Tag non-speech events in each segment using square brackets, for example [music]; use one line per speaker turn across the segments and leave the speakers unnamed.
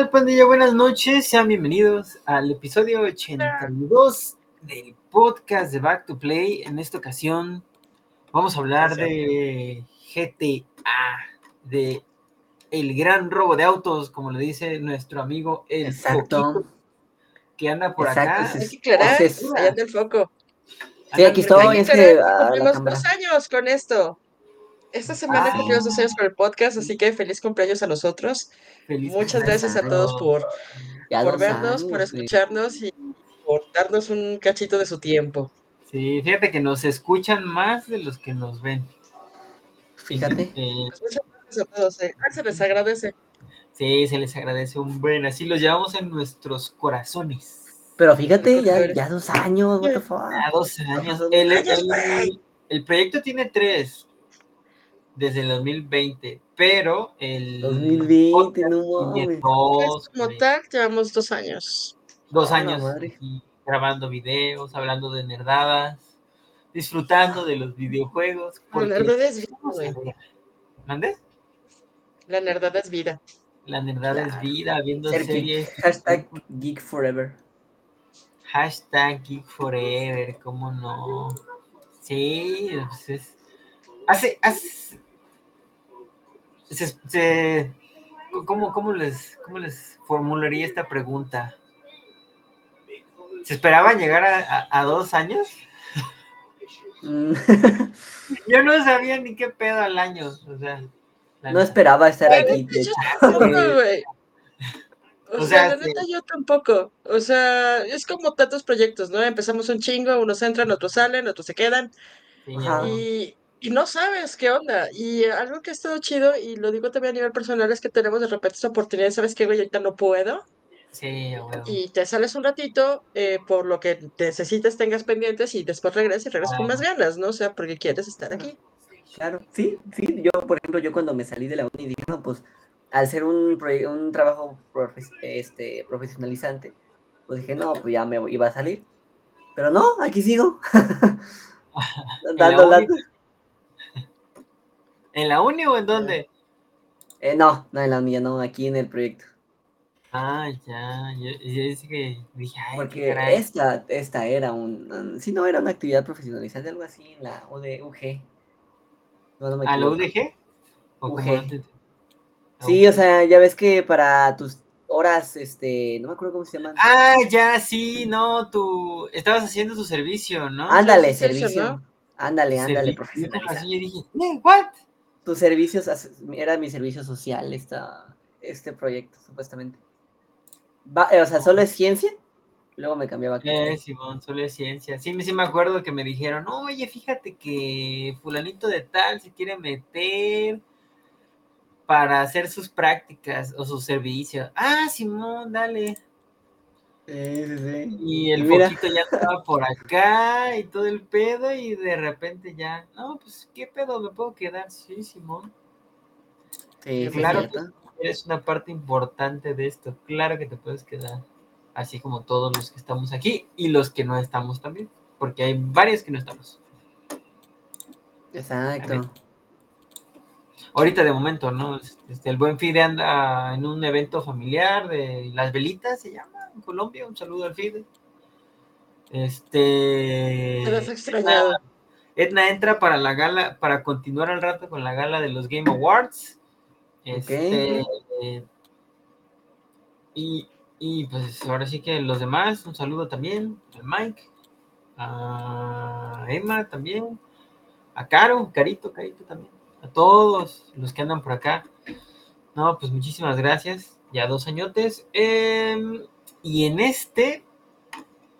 tal, pandilla? Buenas noches, sean bienvenidos al episodio 82 del podcast de Back to Play. En esta ocasión vamos a hablar de GTA, de el gran robo de autos, como le dice nuestro amigo el
Exacto.
Foquito, que anda por
Exacto,
acá.
Hay
es-
que aclarar, allá el foco.
Sí, aquí estoy.
Hay que
es que,
aclarar,
ah, la
cumplimos
cámara.
dos años con esto. Esta semana
Ah.
cumplimos dos años con el podcast, así que feliz cumpleaños a nosotros.
Feliz
Muchas gracias a todos por,
Ya
por vernos, por
años,
escucharnos y por darnos un cachito de su tiempo.
Sí, fíjate que nos escuchan más de los que nos ven.
Fíjate.
Eh,
Pues muchas gracias a todos. eh. Ah, se les agradece.
sí, se les agradece un buen, así los llevamos en nuestros corazones.
Pero fíjate, ya, ya dos años, what the fuck.
A 12 años.
Dos
El,
años,
el- el proyecto tiene tres desde el 2020, pero el
2020,
podcast
no mames.
Pues, como tal, llevamos dos años.
dos años aquí grabando videos, hablando de nerdadas, disfrutando de los videojuegos.
La
porque
nerdad es vida, güey.
ver. ¿Mande?
La nerdad es vida.
La nerdada es vida, viendo
Ser geek.
series.
Hashtag Geek Forever.
Hashtag Geek Forever, ¿cómo no? Sí, pues es- hace, hace, se, se- ¿cómo, cómo les, ¿cómo les formularía esta pregunta? ¿Se esperaban llegar a, a- a dos años?
Mm,
Yo no sabía ni qué pedo al año, o sea.
no
neta.
esperaba estar
La
aquí,
neta, yo. O,
O
sea,
sea,
la
sí.
neta yo tampoco. O sea, es como tantos proyectos, ¿no? Empezamos un chingo, unos entran, otros salen, otros se quedan.
Sí,
Y, y no sabes qué onda. Y algo que ha estado chido, y lo digo también a nivel personal, es que tenemos de repente esta oportunidad, ¿sabes qué, güey? Ahorita no puedo.
sí, a huevo.
Y te sales un ratito, eh, por lo que necesites, tengas pendientes, y después regresas y regresas con más ganas, ¿no? O sea, porque quieres estar aquí.
Claro, sí, sí, yo, por ejemplo, yo cuando me salí de la uni dije, no, pues, al ser un, un trabajo este, profesionalizante, pues dije, no, pues ya me iba a salir. Pero no, aquí sigo. [laughs] Dando
uni? ¿En la uni o en dónde?
Eh, no, no en la uni, ya no, aquí en el proyecto.
Ah, ya, yo, yo es que dije, ay,
Porque esta, esta era un, si no era una actividad profesionalizante, algo así en la UD, UG. No, no me
¿A la. UDG? ¿O
UG.
te-
Sí, o sea, ya ves que para tus horas, este, no me acuerdo cómo se llaman.
Ah, ya, sí, no, tú estabas haciendo tu servicio, ¿no?
Ándale, servicio.
¿no?
Ándale, ándale.
Así yo dije, "Eh, ¿what?
Tus servicios, era mi servicio social esta, este proyecto, supuestamente. Va- eh, o sea, solo es ciencia. Luego me cambiaba a
Eh, Simón, solo es ciencia. Sí, sí me acuerdo que me dijeron, oye, fíjate que fulanito de tal se quiere meter para hacer sus prácticas o su servicio. Ah, Simón, dale.
Sí, sí, sí.
Y el
Mira.
poquito ya estaba por acá y todo el pedo y de repente ya, no, pues, ¿qué pedo? ¿Me puedo quedar? Sí, Simón.
Sí,
Claro
cierto.
Eres una parte importante de esto. Claro que te puedes quedar. Así como todos los que estamos aquí y los que no estamos también. Porque hay varios que no estamos.
Exacto.
Ahorita de momento, ¿no? Este, el buen Fide anda en un evento familiar de las velitas, se llama, en Colombia. Un saludo al Fide. Este.
Te extrañado.
Edna entra para la gala, para continuar al rato con la gala de los Game Awards. Este, eh, y, y, pues ahora sí que los demás, un saludo también al Mike, a Emma también, a Caro, Carito, Carito también, a todos los que andan por acá. No, pues muchísimas gracias, ya dos añotes. Em, y en este,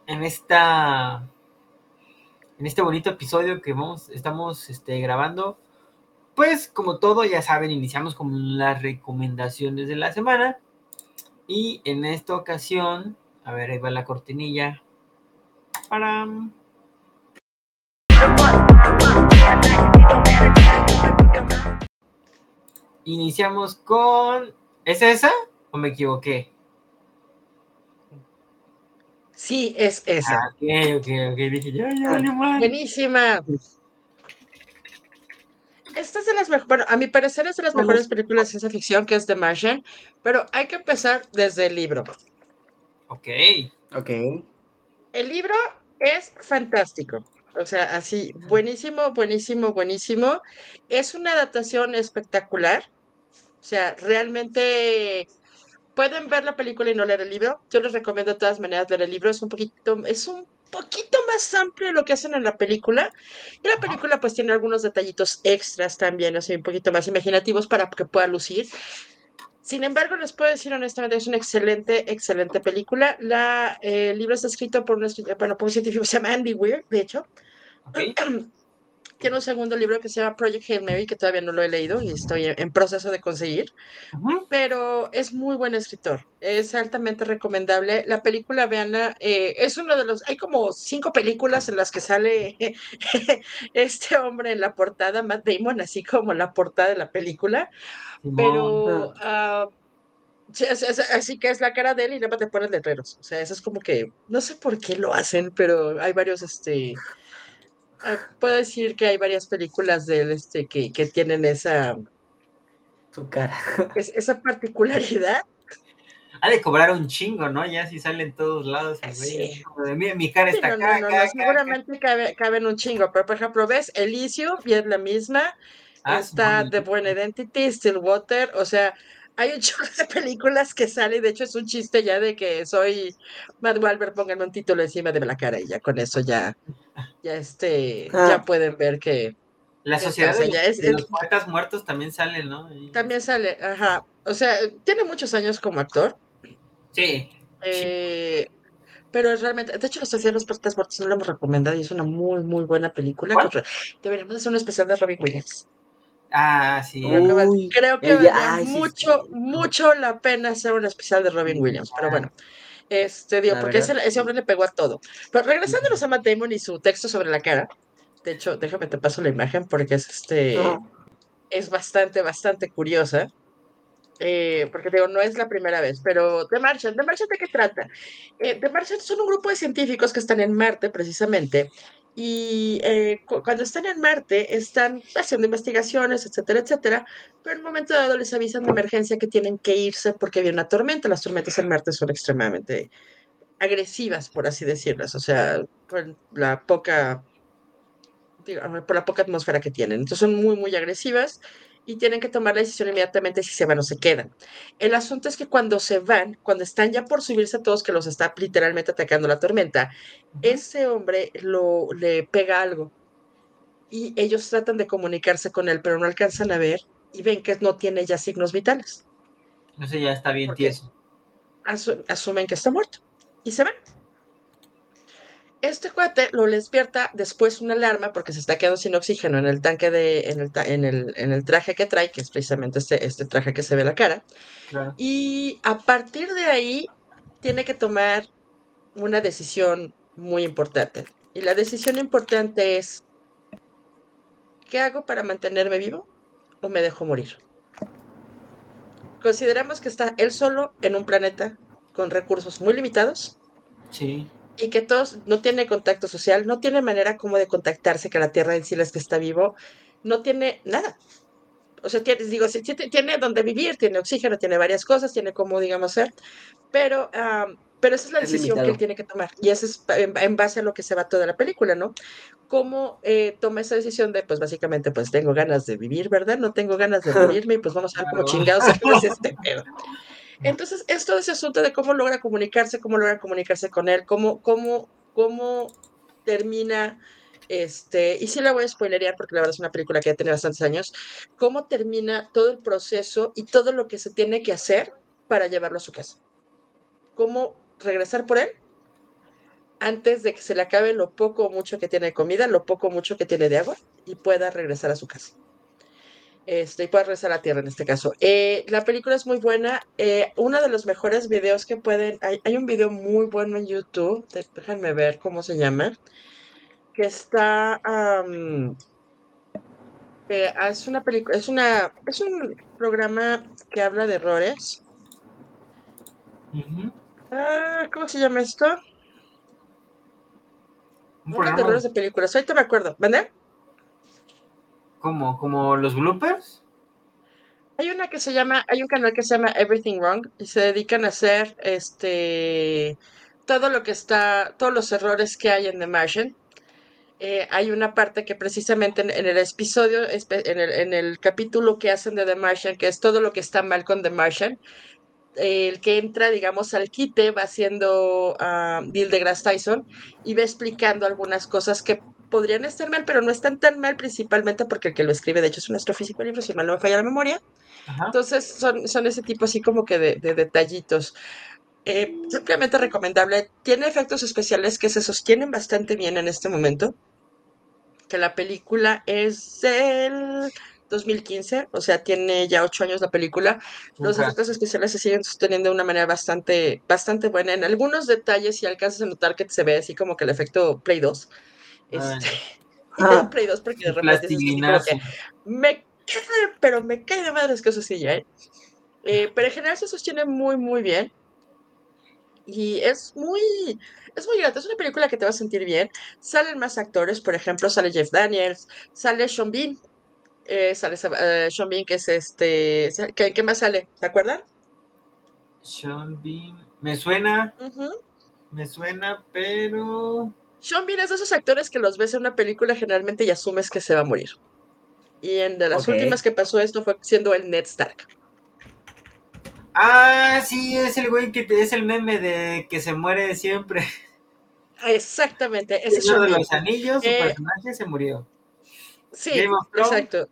en esta en este bonito episodio que vamos, estamos este, grabando. Pues como todo, ya saben, iniciamos con las recomendaciones de la semana. Y en esta ocasión, a ver, ahí va la cortinilla. Para... Iniciamos con... ¿Es esa o me equivoqué?
Sí, es esa.
Ah, ok, ok, ok. Dije, ya, ya, vale mal.
Buenísima. esta es de las mejores, bueno, a mi parecer es de las mejores películas de ciencia ficción que es The Martian, pero hay que empezar desde el libro.
Ok.
Ok.
El libro es fantástico. O sea, así, buenísimo, buenísimo, buenísimo. Es una adaptación espectacular. O sea, realmente pueden ver la película y no leer el libro. Yo les recomiendo de todas maneras leer el libro. Es un poquito, es un poquito más amplio lo que hacen en la película. Y la película pues tiene algunos detallitos extras también, así un poquito más imaginativos para que pueda lucir. Sin embargo, les puedo decir honestamente, es una excelente, excelente película. La, eh, el libro está escrito por un, bueno, por un científico [laughs] se llama Andy Weir, de hecho.
Okay. [clears throat]
Tiene un segundo libro que se llama Project Hail Mary, que todavía no lo he leído y estoy en proceso de conseguir. Uh -huh. Pero es muy buen escritor. Es altamente recomendable. La película, veanla, eh, es uno de los. Hay como cinco películas en las que sale [laughs] este hombre en la portada, Matt Damon, así como la portada de la película. Pero. Uh, Así que es la cara de él y nada más te ponen letreros. O sea, eso es como que, no sé por qué lo hacen, pero hay varios, este, puedo decir que hay varias películas de él este, que, que tienen esa,
su cara. [laughs]
Es, esa particularidad.
Ha de cobrar un chingo, ¿no? Ya si sale en todos lados.
Sí.
De, mi, mi cara
Sí,
está
no,
acá,
no, no,
acá,
no,
acá,
seguramente cabe, caben un chingo, pero por ejemplo, ves Elysium y es la misma,
Ah,
está. The Born Identity, Stillwater, o sea, hay un [laughs] chorro de películas que sale, de hecho es un chiste ya de que soy Matt Wahlberg, pónganme un título encima de la cara y ya con eso ya, ya este,
Ah.
ya pueden ver que
La sociedad
o sea,
de,
ya es-
de los
es-
poetas muertos también sale, ¿no?
También sale, ajá, o sea, tiene muchos años como actor,
Sí.
eh, pero es realmente, de hecho, la Sociedad de los Poetas Muertos no la hemos recomendado y es una muy, muy buena película. Que Deberíamos hacer un especial de Robin Williams.
Ah, sí.
Uy.
Creo que, valdría
ay, sí,
mucho,
sí.
mucho la pena hacer un especial de Robin Williams, pero bueno. Este, digo,
La
porque ese, ese hombre le pegó a todo. Pero regresándonos a Matt Damon y su texto sobre la cara, de hecho, déjame te paso la imagen porque es este es bastante, bastante curiosa. Eh, porque digo, no es la primera vez, pero The Martian, ¿The Martian de qué trata? Eh, The Martian son un grupo de científicos que están en Marte precisamente y eh, cu- cuando están en Marte están haciendo investigaciones, etcétera, etcétera, pero en un momento dado les avisan de emergencia que tienen que irse porque viene una tormenta. Las tormentas en Marte son extremadamente agresivas, por así decirlas, o sea, por la poca, digo, por la poca atmósfera que tienen. Entonces son muy, muy agresivas y tienen que tomar la decisión inmediatamente si se van o se quedan. El asunto es que cuando se van, cuando están ya por subirse a todos, que los está literalmente atacando la tormenta, ese hombre lo, le pega algo y ellos tratan de comunicarse con él, pero no alcanzan a ver y ven que no tiene ya signos vitales.
Sé, ya está bien tieso.
Asu- asumen que está muerto y se van. Este cuate lo despierta después una alarma porque se está quedando sin oxígeno en el tanque de, en el, en el, en el traje que trae, que es precisamente este, este traje que se ve la cara.
Claro.
Y a partir de ahí tiene que tomar una decisión muy importante. Y la decisión importante es, ¿qué hago para mantenerme vivo o me dejo morir? Consideramos que está él solo en un planeta con recursos muy limitados
Sí.
Y que todos no tiene contacto social, no tiene manera como de contactarse que la Tierra en sí es que está vivo, no tiene nada. O sea, tiene, digo, sí, tiene donde vivir, tiene oxígeno, tiene varias cosas, tiene como, digamos, ser, pero, am, pero esa es la
Es
decisión que él tiene que tomar. Y esa es en, en base a lo que se va toda la película, ¿no? Cómo eh, toma esa decisión de, pues básicamente, pues tengo ganas de vivir, ¿verdad? No tengo ganas de [laughs] morirme y pues vamos a ver cómo chingados hacemos este pedo. Entonces, es todo ese asunto de cómo logra comunicarse, cómo logra comunicarse con él, cómo, cómo, cómo termina, este, y sí la voy a spoilerear porque la verdad es una película que ya tiene bastantes años, cómo termina todo el proceso y todo lo que se tiene que hacer para llevarlo a su casa. Cómo regresar por él antes de que se le acabe lo poco o mucho que tiene de comida, lo poco o mucho que tiene de agua y pueda regresar a su casa este, y pueda regresar a la Tierra en este caso. Eh, la película es muy buena. eh, uno de los mejores videos que pueden. Hay, hay un video muy bueno en YouTube. déjenme ver cómo se llama. Que está. eh, es una película. Es una. Es un programa que habla de errores. Ah, ¿Cómo se llama esto?
Un
de errores de películas. Ahorita me acuerdo. ¿Vale?
¿Cómo? ¿Como los bloopers?
Hay una que se llama, hay un canal que se llama Everything Wrong y se dedican a hacer este todo lo que está, todos los errores que hay en The Martian. Eh, hay una parte que precisamente en, el episodio, en el, en el, capítulo que hacen de The Martian, que es todo lo que está mal con The Martian, el que entra, digamos, al quite va haciendo uh, Neil deGrasse Tyson y va explicando algunas cosas que podrían estar mal, pero no están tan mal, principalmente porque el que lo escribe, de hecho, es un astrofísico libro, si mal no me falla la memoria. Entonces, son, son ese tipo así como que de, de detallitos. Eh, simplemente recomendable. Tiene efectos especiales que se sostienen bastante bien en este momento. Que la película es del 2015, o sea, tiene ya ocho años la película. Los efectos especiales se siguen sosteniendo de una manera bastante, bastante buena. En algunos detalles, y alcanzas a notar que se ve así como que el efecto Play 2. Este, [laughs] Play 2 porque de repente me cae, pero me cae de madres que eso sí ya, ¿eh? ¿eh? pero en general se sostiene muy, muy bien. Y es muy, es muy grata. Es una película que te va a sentir bien. Salen más actores, por ejemplo, sale Jeff Daniels, sale Sean Bean, eh, sale uh, Sean Bean, que es este. ¿Qué, qué más sale? ¿Te acuerdan?
Sean Bean. Me suena. Me suena, pero.
Sean Bean es de esos actores que los ves en una película generalmente y asumes que se va a morir. Y en de las últimas que pasó esto fue siendo el Ned Stark.
Ah, sí, es el güey que es el meme de que se muere siempre.
Exactamente.
Ese es uno de los anillos, su eh, personaje se murió.
Sí, exacto.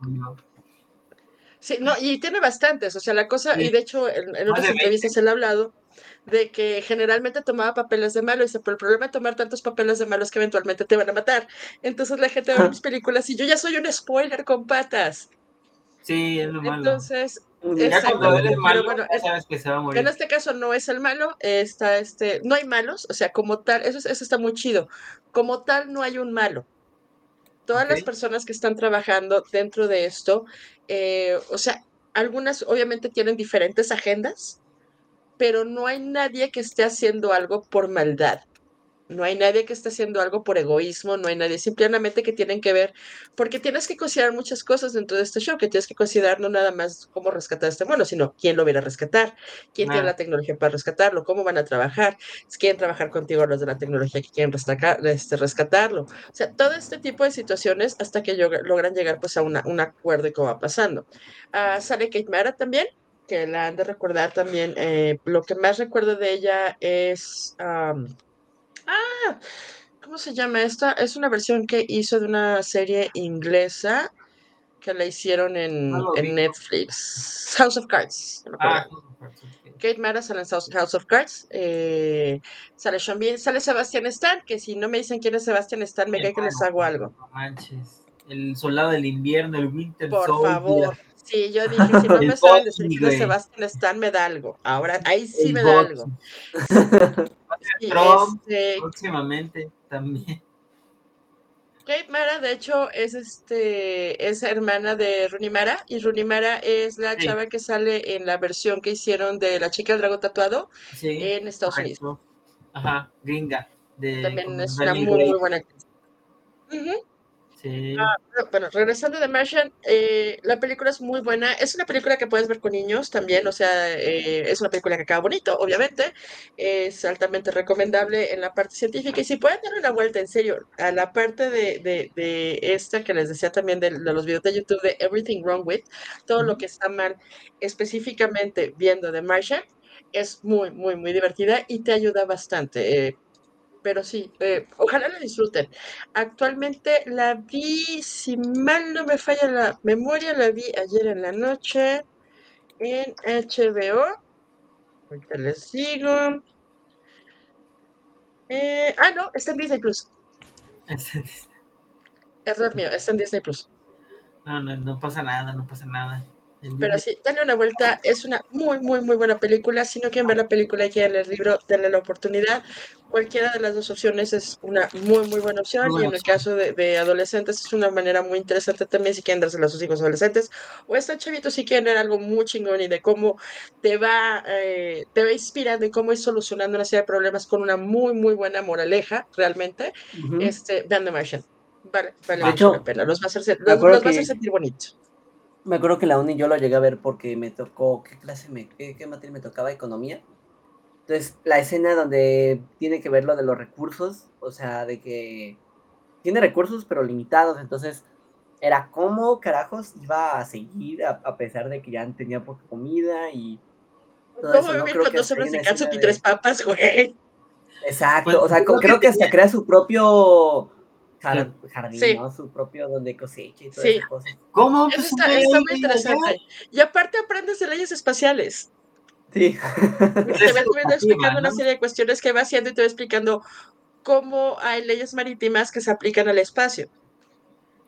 Sí, no, y tiene bastantes, o sea, la cosa, y de hecho en, otras entrevistas él ha hablado de que generalmente tomaba papeles de malo, y dice, pero el problema de tomar tantos papeles de malo es que eventualmente te van a matar. Entonces la gente ve mis películas y yo ya soy un spoiler con patas.
Sí, es lo malo.
Entonces, bueno, sabes que se va a morir. En este caso no es el malo, está este, no hay malos, o sea, como tal, eso, eso está muy chido. Como tal, no hay un malo todas las personas que están trabajando dentro de esto, eh, o sea, algunas obviamente tienen diferentes agendas, pero no hay nadie que esté haciendo algo por maldad. No hay nadie que esté haciendo algo por egoísmo, no hay nadie, simplemente que tienen que ver, porque tienes que considerar muchas cosas dentro de este show, que tienes que considerar no nada más cómo rescatar a este mono, sino quién lo viene a rescatar, quién tiene la tecnología para rescatarlo, cómo van a trabajar, quieren trabajar contigo los de la tecnología que quieren este, rescatarlo. O sea, todo este tipo de situaciones hasta que logran llegar pues a un acuerdo y cómo va pasando. Uh, sale Kate Mara también, que la han de recordar también. Eh, lo que más recuerdo de ella es... Ah, ¿cómo se llama esta? Es una versión que hizo de una serie inglesa que la hicieron en, Netflix. House of Cards. ah, Kate Mara sale en House of Cards. Eh, sale Sean Bean, sale Sebastian Stan, que si no me dicen quién es Sebastian Stan, me cae que les hago algo.
No manches. El soldado del invierno, el Winter
Por favor. Sí, yo dije, si no [laughs] me saben decir Sebastian Stan, me da algo. Ahora, ahí sí me da algo. [laughs]
Este, próximamente también.
Kate Mara, de hecho, es este es hermana de Rooney Mara, y Rooney Mara es la chava que sale en la versión que hicieron de La chica del drago tatuado en Estados Unidos.
Ajá, gringa.
También es una muy, muy buena actriz. Ah, bueno, regresando de Martian, eh, la película es muy buena. Es una película que puedes ver con niños también, o sea, eh, es una película que acaba bonito, obviamente. Es altamente recomendable en la parte científica. Y si pueden darle una vuelta, en serio, a la parte de, de, esta que les decía también de, los videos de YouTube de Everything Wrong With, todo lo que está mal, específicamente viendo de Martian, es muy, muy, muy divertida y te ayuda bastante. Eh, pero sí, eh, ojalá la disfruten. Actualmente la vi, si mal no me falla la memoria, la vi ayer en la noche en HBO. Ahorita les digo. Eh, ah, no, está en Disney Plus. [laughs] Error mío, está en Disney Plus.
No, no, no pasa nada, no pasa nada.
Pero sí, dale una vuelta. Es una muy, muy, muy buena película. Si no quieren ver la película y quieren leer el libro, denle la oportunidad. Cualquiera de las dos opciones es una muy, muy buena opción. y en el caso de, adolescentes, es una manera muy interesante también si quieren dársela a sus hijos adolescentes. O están chavitos si quieren leer algo muy chingón y de cómo te va, eh, te va inspirando y cómo ir solucionando una serie de problemas con una muy, muy buena moraleja, realmente. este, vean The Martian Vale, vale mucho la pena. Los va a hacer, los, va a hacer sentir bonito.
Me acuerdo que la uni yo lo llegué a ver porque me tocó, ¿qué clase me, qué, qué materia me tocaba? Economía. Entonces, la escena donde tiene que ver lo de los recursos, o sea, de que tiene recursos pero limitados, entonces era cómo carajos iba a seguir a, pesar de que ya tenía poca comida y
todo ¿Cómo eso, ¿no? Creo que sobras de calzón y tres papas, güey?
Exacto, pues, o sea, creo que hasta crea su propio jardín, ¿no? Su propio donde cosecha y todas sí. esas cosas.
¿Cómo?
Eso está, está muy interesante. Y aparte aprendes de leyes espaciales.
Sí.
Te va [laughs] explicando una serie de cuestiones que va haciendo y te va explicando cómo hay leyes marítimas que se aplican al espacio.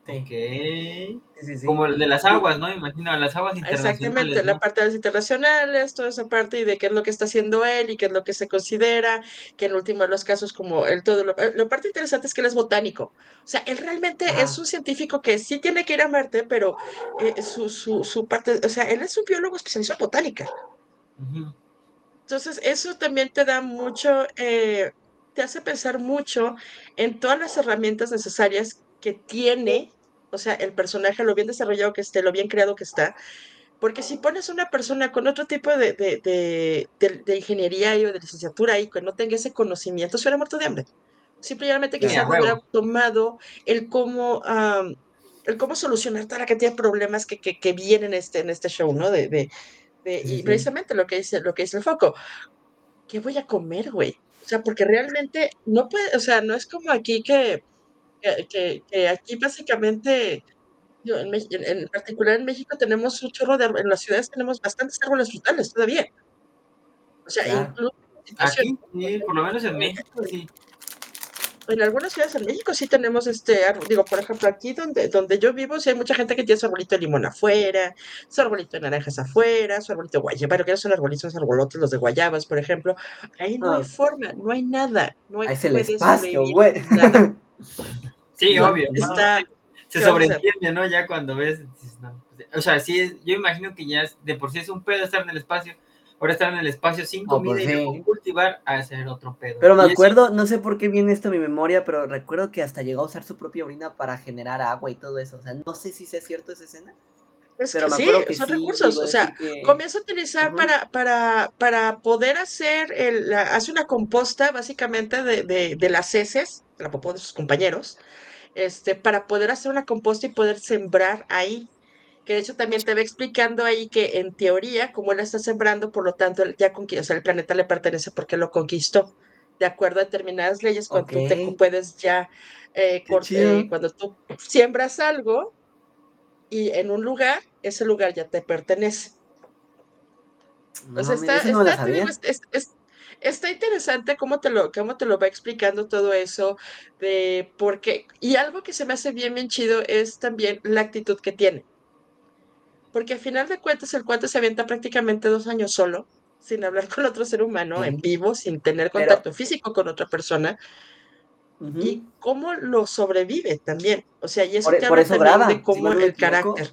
Ok. Sí, sí, Como el de las aguas, ¿no? Imagino, las aguas internacionales.
Exactamente, la parte de las internacionales, toda esa parte y de qué es lo que está haciendo él y qué es lo que se considera, que en último de los casos, como el todo, lo, la parte interesante es que él es botánico. O sea, él realmente es un científico que sí tiene que ir a Marte, pero eh, su, su, su, parte, o sea, él es un biólogo especializado en botánica. Entonces, eso también te da mucho, eh, te hace pensar mucho en todas las herramientas necesarias que tiene, o sea, el personaje, lo bien desarrollado que esté, lo bien creado que está, porque si pones una persona con otro tipo de, de, de, ingeniería o de licenciatura y que no tenga ese conocimiento, se hubiera muerto de hambre. Simplemente que se hubiera tomado el cómo, el cómo solucionar toda la cantidad de problemas que, que, que vienen este, en este show, ¿no? De, y precisamente lo que dice, lo que dice el foco. ¿Qué voy a comer, güey? O sea, porque realmente no puede, o sea, no es como aquí que que, que, aquí básicamente, yo, en, en, particular en México tenemos un chorro de, en las ciudades tenemos bastantes árboles frutales todavía. O sea, incluso...
Aquí, sí, por lo menos en México, sí.
En algunas ciudades en México sí tenemos este árbol, digo, por ejemplo, aquí donde, donde yo vivo, sí hay mucha gente que tiene su arbolito de limón afuera, su arbolito de naranjas afuera, su arbolito de guayaba, pero que son arbolitos, son arbolotes, los de guayabas, por ejemplo. Ahí no hay ah. forma, no hay nada. No hay,
Ahí es el espacio, güey.
Sí, obvio. se sobreentiende, ¿no? Ya cuando ves. Pues, o sea, sí, yo imagino que ya de por sí es un pedo estar en el espacio. Ahora estar en el espacio sin comida pues y cultivar a hacer otro pedo.
Pero me acuerdo, no sé por qué viene esto a mi memoria, pero recuerdo que hasta llegó a usar su propia orina para generar agua y todo eso. O sea, no sé si es cierto esa escena.
Es que sí, son recursos, o sea, comienza a utilizar para, para, para poder hacer, el, hace una composta básicamente de, de, de las heces, la popó de sus compañeros, este, para poder hacer una composta y poder sembrar ahí. Que de hecho también te va explicando ahí que en teoría, como él está sembrando, por lo tanto, ya o sea, el planeta le pertenece porque lo conquistó. De acuerdo a determinadas leyes, cuando tú te puedes ya, eh, eh, cuando tú siembras algo y en un lugar, ese lugar ya te pertenece. No, está, está, está interesante cómo te lo, cómo te lo va explicando todo eso, de porque, y algo que se me hace bien, bien chido es también la actitud que tiene. Porque al final de cuentas el cuate se avienta prácticamente dos años solo, sin hablar con otro ser humano, en vivo, sin tener contacto físico con otra persona. Y cómo lo sobrevive también. O sea, y eso
por,
te
por eso graba, de
cómo el carácter.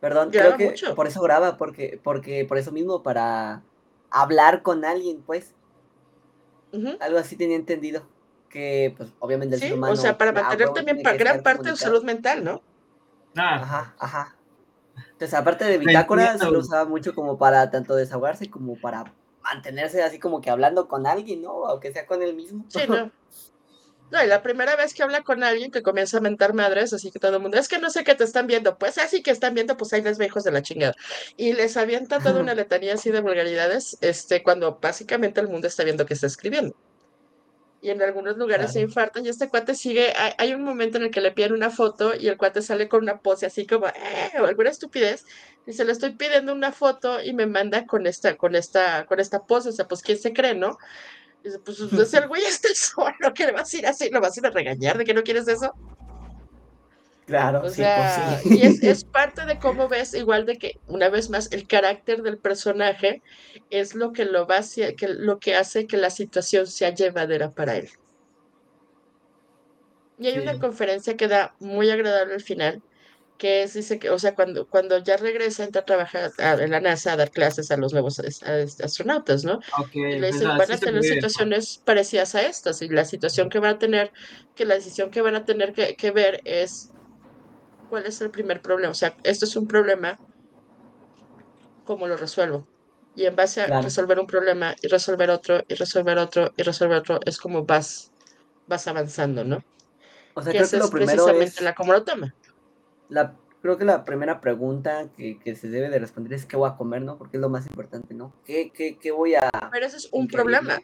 Perdón, creo que por eso graba, porque, porque por eso mismo, para hablar con alguien, pues. Algo así tenía entendido. Que, pues, obviamente el
ser humano. O sea, para mantener también para gran parte de salud mental, ¿no?
Ah. Ajá, ajá. Entonces, aparte de bitácora, se lo usaba mucho como para tanto desahogarse como para mantenerse así como que hablando con alguien, ¿no? Aunque sea con él mismo.
Sí, no. No, y la primera vez que habla con alguien que comienza a mentar madres, así que todo el mundo, es que no sé qué te están viendo. Pues así que están viendo, pues ahí les ve hijos de la chingada. Y les avienta toda una [laughs] letanía así de vulgaridades, este, cuando básicamente el mundo está viendo que está escribiendo. Y en algunos lugares se infartan y este cuate sigue, hay, un momento en el que le piden una foto y el cuate sale con una pose así como, eh, o alguna estupidez, y se le estoy pidiendo una foto y me manda con esta, con esta, con esta pose, o sea, pues quién se cree, ¿no? Dice, pues, pues el güey [laughs] está solo, que le vas a ir así, lo vas a ir a regañar de que no quieres eso.
Claro,
o sea, pues y es, es, parte de cómo ves, igual de que, una vez más, el carácter del personaje es lo que lo va hacia, que lo que hace que la situación sea llevadera para él. Y hay una conferencia que da muy agradable al final, que es, dice que, o sea, cuando, cuando ya regresa, entra a trabajar en la NASA a dar clases a los nuevos astronautas, ¿no? y le dicen, van a tener situaciones parecidas a estas, y la situación que van a tener, que la decisión que van a tener que, que ver es cuál es el primer problema. O sea, esto es un problema, ¿cómo lo resuelvo? Y en base a resolver un problema y resolver otro y resolver otro y resolver otro, es como vas, vas avanzando, ¿no?
O sea, creo que lo primero es...
la cómo lo toma
la, creo que la primera pregunta que, se debe de responder es qué voy a comer, ¿no? Porque es lo más importante, ¿no? ¿Qué, qué, qué voy a...
Pero eso es un problema.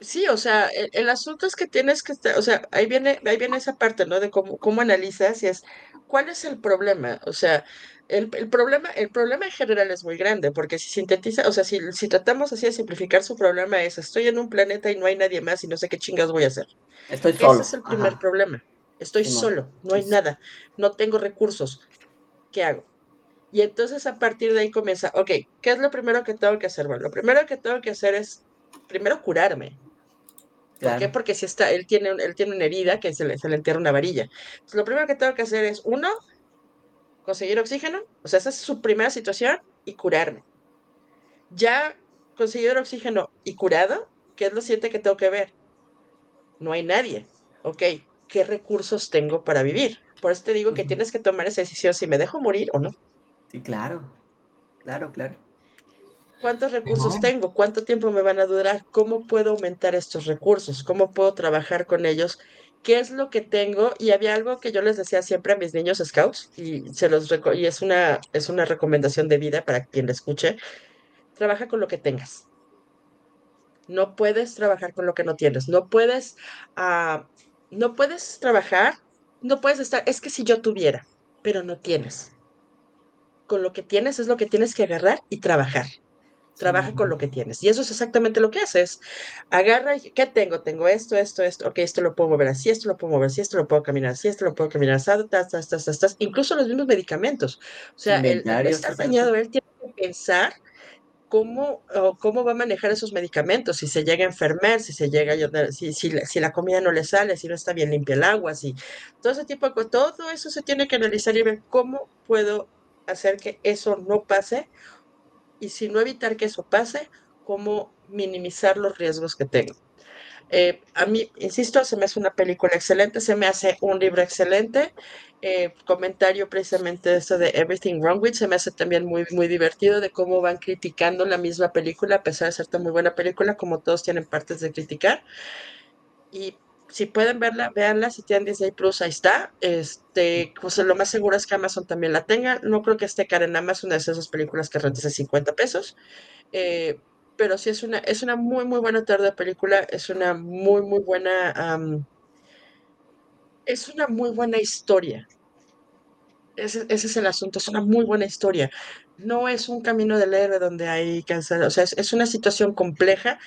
Sí, o sea, el, asunto es que tienes que estar, o sea, ahí viene, ahí viene esa parte, ¿no? De cómo, cómo analizas y es, ¿cuál es el problema? O sea, el, problema, el problema en general es muy grande, porque si sintetiza, o sea, si, si tratamos así de simplificar su problema es, estoy en un planeta y no hay nadie más y no sé qué chingas voy a hacer.
Estoy solo.
Ese es el primer problema. Estoy solo, no hay nada, no tengo recursos. ¿Qué hago? Y entonces a partir de ahí comienza, ok, ¿qué es lo primero que tengo que hacer? Bueno, lo primero que tengo que hacer es primero curarme. ¿Por qué? Porque si está, él tiene, él tiene una herida que se le, se le entierra una varilla. Entonces, lo primero que tengo que hacer es, uno, conseguir oxígeno, o sea, esa es su primera situación, y curarme. Ya conseguido oxígeno y curado, ¿qué es lo siguiente que tengo que ver? No hay nadie. Ok, qué recursos tengo para vivir. Por eso te digo que tienes que tomar esa decisión si me dejo morir o no.
Sí, claro. Claro, claro.
¿Cuántos recursos tengo? ¿Cuánto tiempo me van a durar? ¿Cómo puedo aumentar estos recursos? ¿Cómo puedo trabajar con ellos? ¿Qué es lo que tengo? Y había algo que yo les decía siempre a mis niños scouts y se los y es una es una recomendación de vida para quien la escuche. Trabaja con lo que tengas. No puedes trabajar con lo que no tienes. No puedes uh, no puedes trabajar, no puedes estar, es que si yo tuviera, pero no tienes. Con lo que tienes es lo que tienes que agarrar y trabajar. Trabaja con lo que tienes. Y eso es exactamente lo que haces. Agarra, ¿qué tengo? Tengo esto, esto, esto. Ok, esto lo puedo mover así, esto lo puedo mover así, esto lo puedo caminar así, esto lo puedo caminar así, incluso los mismos medicamentos. O sea, el, estar dañado, él tiene que pensar cómo, cómo va a manejar esos medicamentos, si se llega a enfermar, si se llega a si, si, si la comida no le sale, si no está bien limpia el agua, si todo ese tipo de cosas, todo eso se tiene que analizar y ver cómo puedo hacer que eso no pase y si no evitar que eso pase, cómo minimizar los riesgos que tengo. Eh, a mí, insisto, se me hace una película excelente, se me hace un libro excelente. Eh, comentario precisamente de esto de Everything Wrong With, se me hace también muy, muy divertido de cómo van criticando la misma película, a pesar de ser tan muy buena película, como todos tienen partes de criticar. Y si pueden verla, véanla, si tienen Disney Plus, ahí está. Este, pues lo más seguro es que Amazon también la tenga. No creo que esté cara en Amazon, es de esas películas que rentas a 50 pesos. Eh, pero sí es una, es una muy, muy buena tarde de película, es una muy, muy buena, es una muy buena historia. Ese, es el asunto, es una muy buena historia. No es un camino del héroe donde hay cáncer, o sea, es, una situación compleja,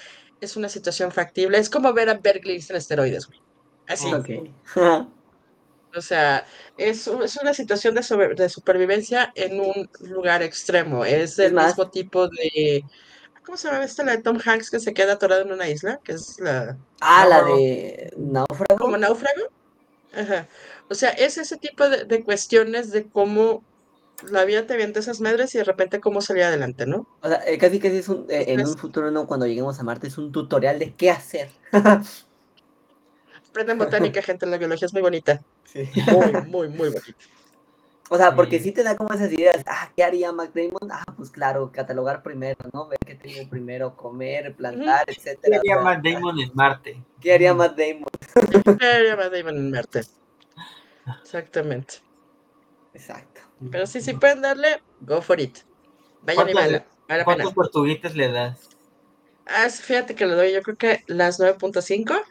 es una situación factible, es como ver a Berkeley en esteroides, güey. Así. [laughs] o sea, es, es, una situación de, de, supervivencia en un lugar extremo, es del mismo tipo de ¿Cómo se llama esta? La de Tom Hanks que se queda atorado en una isla, que es la...
Ah, la de náufrago.
¿Como náufrago? Ajá. O sea, es ese tipo de, cuestiones de cómo la vida te avienta esas madres y de repente cómo salir adelante, ¿no?
O sea, eh, casi que es un, eh, en un futuro, no, cuando lleguemos a Marte, es un tutorial de qué hacer.
Aprenden botánica, [laughs] gente, la biología es muy bonita. Sí. Muy, muy, muy bonita.
O sea, porque sí te da como esas ideas, ah, ¿qué haría Mac Damon? Ah, pues claro, catalogar primero, ¿no? Ver qué tiene primero, comer, plantar, etcétera.
¿Qué haría Matt Damon en Marte?
¿Qué haría Matt Damon?
¿Qué haría Matt Damon en Marte? [laughs] Exactamente.
Exacto.
Pero sí, sí pueden darle, go for it. Vayan y vale,
¿Cuántos portugueses le das?
Ah, fíjate que le doy, yo creo que las 9.5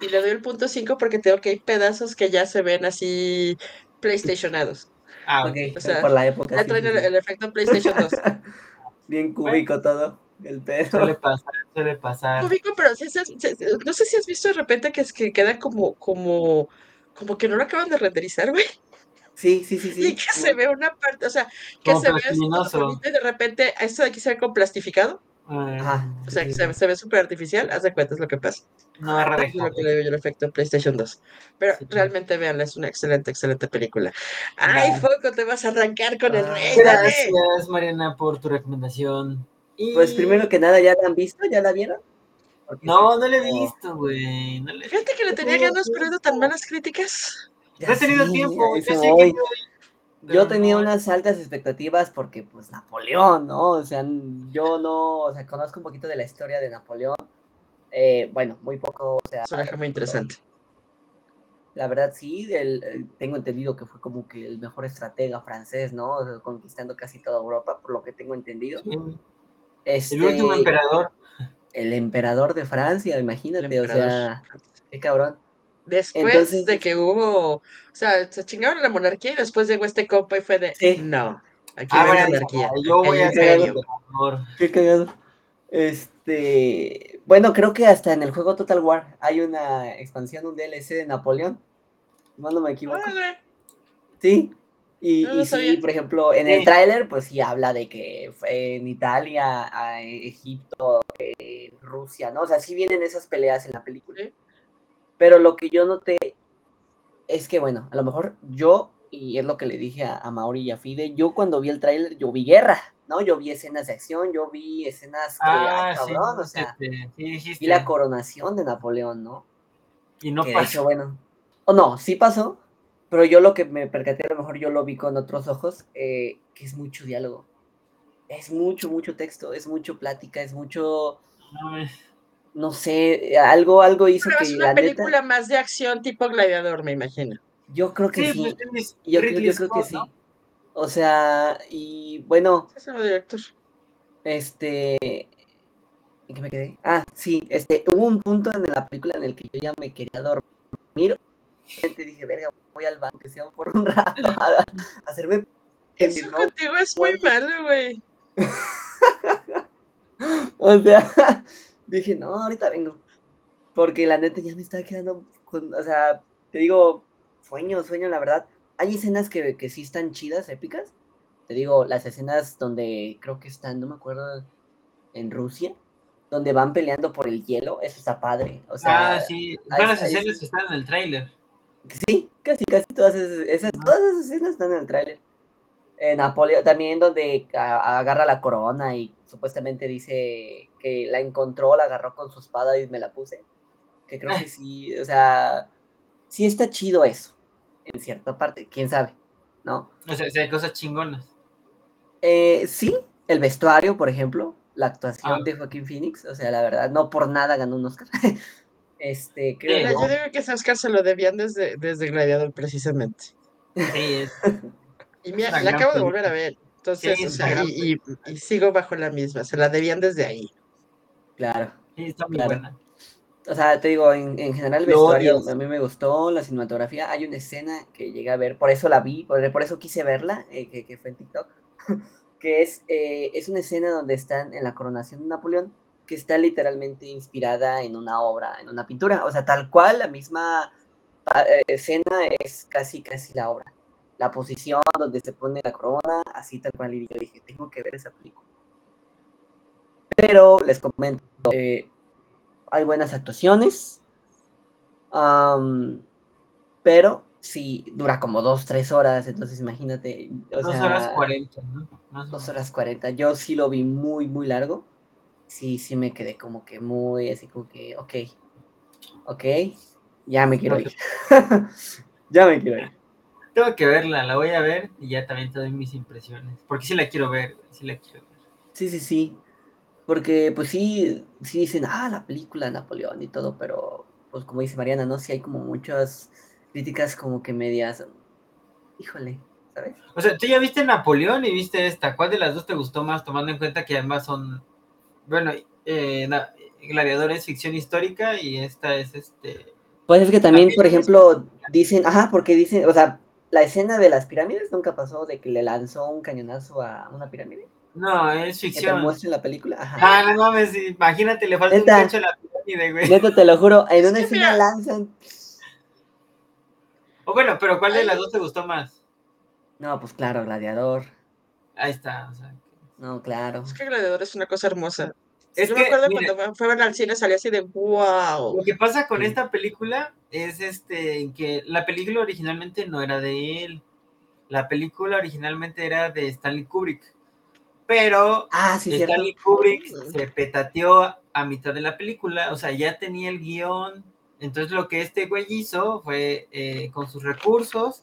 y le doy el punto 5 porque tengo que hay pedazos que ya se ven así PlayStationados.
Ah, ok. O sea, por la época.
Ya traen el, efecto PlayStation 2. [laughs]
Bien cúbico todo. El pedo.
Suele pasar, suele pasar.
Cúbico, pero sí, no sé si has visto de repente que, es que queda como, como, como que no lo acaban de renderizar, güey.
Sí, sí, sí, sí.
Y que se ve una parte, o sea, que se ve y de repente esto de aquí se ve como plastificado. Ajá. O sea, que se, se ve súper artificial, haz de cuenta, es lo que pasa.
No
Es lo que le dio yo el efecto en PlayStation 2. Pero realmente, veanla, es una excelente, excelente película. ¡Ay, Foco, te vas a arrancar con el rey!
Gracias, Mariana, por tu recomendación.
Pues primero que nada, ¿ya la han visto? ¿Ya la vieron?
no, no la he visto, güey.
Fíjate que le tenía ganas, pero tan malas críticas.
Ya he tenido tiempo.
Yo tenía unas altas expectativas porque, pues, Napoleón, ¿no? O sea, yo no, o sea, conozco un poquito de la historia de Napoleón. Eh, bueno, muy poco, o sea...
Es muy interesante.
La verdad, sí, el, tengo entendido que fue como que el mejor estratega francés, ¿no? conquistando casi toda Europa, por lo que tengo entendido.
Este, el último emperador.
El emperador de Francia, imagínate, o sea, qué cabrón.
Después de que hubo, o sea, se chingaron la monarquía y después llegó este copa y fue de, no, aquí ah, hay monarquía.
Yo voy a hacer
Qué cagado. Este, bueno, creo que hasta en el juego Total War hay una expansión, un DLC de Napoleón. No, me equivoco. Sí, y, sí, por ejemplo, en el tráiler, pues sí habla de que fue en Italia, Egipto, eh, Rusia, ¿no? O sea, sí vienen esas peleas en la película. Pero lo que yo noté es que, bueno, a lo mejor yo, y es lo que le dije a, Mauri y a Fide, yo cuando vi el tráiler, yo vi guerra, ¿no? Yo vi escenas de acción, yo vi escenas que, ah, cabrón, o sea, vi la coronación de Napoleón, ¿no?
Y no pasó.
bueno, o no, sí pasó, pero yo lo que me percaté, a lo mejor yo lo vi con otros ojos, eh, que es mucho diálogo. Es mucho, mucho texto, es mucho plática, es mucho... No, sé, algo, algo hizo pero que...
Es una película más de acción tipo gladiador, me imagino.
Yo creo que sí. Pues, yo, creo, que sí. O sea, y bueno... Este... ¿En qué me quedé? Ah, sí, este, hubo un punto en la película en el que yo ya me quería dormir dije, verga, voy al banco, que sea por un rato, [laughs] a, hacerme...
Eso contigo es muy malo, güey. [laughs]
o sea, dije, no, ahorita vengo. Porque la neta ya me estaba quedando, con, o sea, te digo, sueño, sueño, la verdad. Hay escenas que, que sí están chidas, épicas. Te digo, las escenas donde creo que están, no me acuerdo, en Rusia, donde van peleando por el hielo, eso está padre. O sea,
ah, sí, son las escenas que están en el tráiler.
Sí, casi, casi todas esas, todas esas escenas están en el tráiler. En Napoleón también donde agarra la corona y supuestamente dice que la encontró, la agarró con su espada y me la puse. Que creo que sí, o sea, sí está chido eso, en cierta parte, quién sabe, ¿no?
O sea, hay cosas chingonas.
Eh, sí, el vestuario, por ejemplo, la actuación ah. de Joaquín Phoenix, o sea, la verdad, no por nada ganó un Oscar. [laughs] Este, creo
Yo digo que ese Oscar se lo debían desde, desde Gladiador, precisamente.
Sí,
Y mira, la acabo de volver a ver. Entonces, o sea, y, y, sigo bajo la misma. Se la debían desde ahí.
Claro.
Sí, está muy buena.
O sea, te digo, en, en general el vestuario a mí me gustó, la cinematografía. Hay una escena que llegué a ver, por eso la vi, por, por eso quise verla, eh, que, que, fue en TikTok, [laughs] que es, eh, es una escena donde están en la coronación de Napoleón que está literalmente inspirada en una obra, en una pintura. O sea, tal cual, la misma eh, escena es casi, casi la obra. La posición donde se pone la corona, así tal cual. Y yo dije, tengo que ver esa película. Pero les comento, eh, hay buenas actuaciones, pero sí dura como dos, tres horas, entonces imagínate.
dos horas cuarenta,
¿no? dos horas cuarenta. Yo sí lo vi muy, muy largo sí, sí me quedé como que muy así como que, ok, ok, ya me quiero ir. [laughs] ya me quiero ir.
Tengo que verla, la voy a ver y ya también te doy mis impresiones, porque sí la quiero ver, sí la quiero ver.
Sí, sí, sí, porque pues sí, sí dicen, ah, la película de Napoleón y todo, pero pues como dice Mariana, ¿no? Sí hay como muchas críticas como que medias, híjole, ¿sabes?
O sea, tú ya viste Napoleón y viste esta, ¿cuál de las dos te gustó más, tomando en cuenta que además son bueno, eh, Gladiador es ficción histórica y esta es este.
Pues es que también, por ejemplo, dicen, ajá, porque dicen, o sea, la escena de las pirámides nunca pasó de que le lanzó un cañonazo a una pirámide.
No, es ficción.
Que te muestre la película. Ajá.
Ah, no mames, imagínate, le falta un techo a la pirámide, güey.
Neta, te lo juro, en una escena lanzan.
O bueno, pero ¿cuál de las dos te gustó más?
No, pues claro, Gladiador.
Ahí está, o sea.
No, claro.
Es que Gladiador es una cosa hermosa. Es Yo me acuerdo cuando fue a ver al cine salió así de wow.
Lo que pasa con esta película es este que la película originalmente no era de él. La película originalmente era de Stanley Kubrick. Pero
ah, Stanley
Kubrick se petateó a mitad de la película, o sea, ya tenía el guion. Entonces lo que este güey hizo fue eh, con sus recursos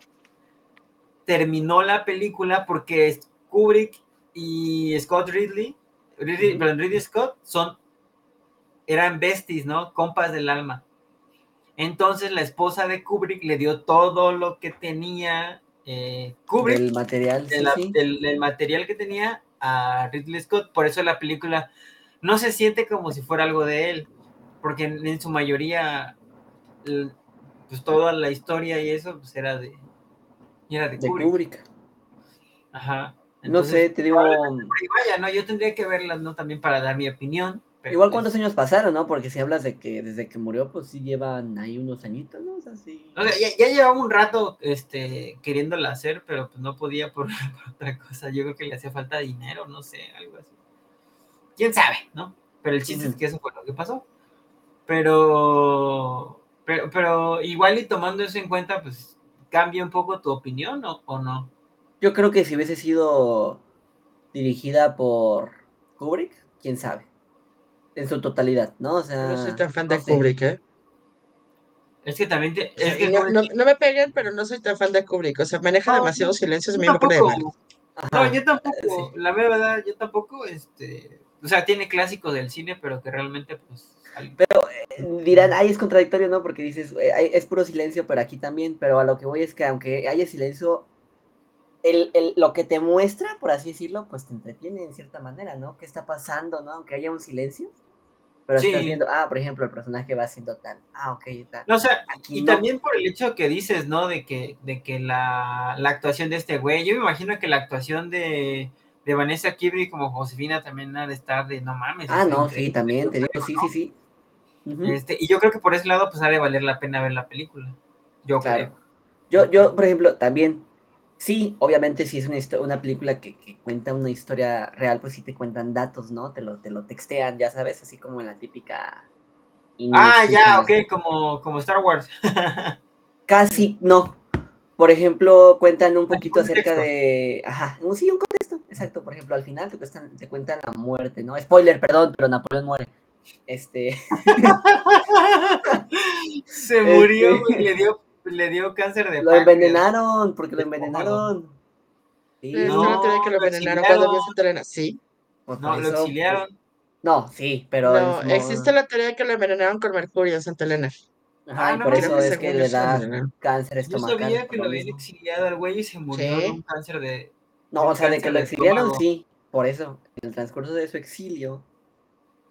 terminó la película porque Kubrick y Scott Ridley, Ridley, Ridley Scott son, eran besties, ¿no? Compas del alma. Entonces la esposa de Kubrick le dio todo lo que tenía eh, Kubrick.
El material.
Del, material que tenía a Ridley Scott. Por eso la película no se siente como si fuera algo de él. Porque en, su mayoría, pues toda la historia y eso pues era de, era de, Kubrick. Ajá.
No sé, te digo.
Vaya, no, yo tendría que verlas, ¿no? También para dar mi opinión.
Igual cuántos años pasaron, ¿no? Porque si hablas de que desde que murió, pues sí llevan ahí unos añitos, ¿no? O sea, sí.
ya, llevaba un rato este, queriéndola hacer, pero pues no podía [laughs] por, otra cosa. Yo creo que le hacía falta dinero, no sé, algo así. ¿Quién sabe, no? Pero el chiste es que eso fue lo que pasó. Pero, pero, pero igual y tomando eso en cuenta, pues cambia un poco tu opinión o, o no.
Yo creo que si hubiese sido dirigida por Kubrick, quién sabe en su totalidad, ¿no? O sea.
No soy tan fan de Kubrick, ¿eh?
Es que también te,
no, me peguen, pero no soy tan fan de Kubrick. O sea, maneja demasiado silencio, a mí me pone
No, yo tampoco, la verdad, yo tampoco, este, o sea, tiene clásicos del cine, pero que realmente, pues...
Pero eh, dirán, ahí es contradictorio, ¿no? Porque dices, eh, es puro silencio, pero aquí también, pero a lo que voy es que aunque haya silencio, el, el, lo que te muestra, por así decirlo, pues te entretiene en cierta manera, ¿no? ¿Qué está pasando, ¿no? Aunque haya un silencio, pero estás viendo, ah, por ejemplo, el personaje va haciendo tal, ah, ok, tal.
No, o sea, y también por el hecho que dices, ¿no? De que, de que la, la actuación de este güey, yo me imagino que la actuación de, de Vanessa Kibri como Josefina también ha de estar de, no mames.
Ah, no, sí, también, te digo, sí, sí, sí.
este, y yo creo que por ese lado, pues ha de valer la pena ver la película. Yo creo.
Yo, yo, por ejemplo, también Sí, obviamente si es una, una película que, cuenta una historia real, pues sí te cuentan datos, ¿no? Te lo, te lo textean, ya sabes, así como en la típica...
Ah, ya, ok, como, como Star Wars. [laughs]
Casi, no. Por ejemplo, cuentan un poquito acerca de... Ajá, sí, un contexto, exacto. Por ejemplo, al final te, te cuentan la muerte, ¿no? Spoiler, perdón, pero Napoleón muere. Este... [laughs]
Se murió, y le dio le dio cáncer de
Lo envenenaron, porque lo envenenaron.
Sí, no, no que lo envenenaron cuando vio Santa Sí.
Pues no, lo exiliaron.
No, sí, pero.
No, existe la teoría de que lo envenenaron con mercurio en Santa Elena.
Ajá, ah, por eso es que le da cáncer estomacal.
Yo sabía que lo habían exiliado al güey y se murió de un cáncer de.
No, o sea, de que lo exiliaron, sí. Por eso, en el transcurso de su exilio.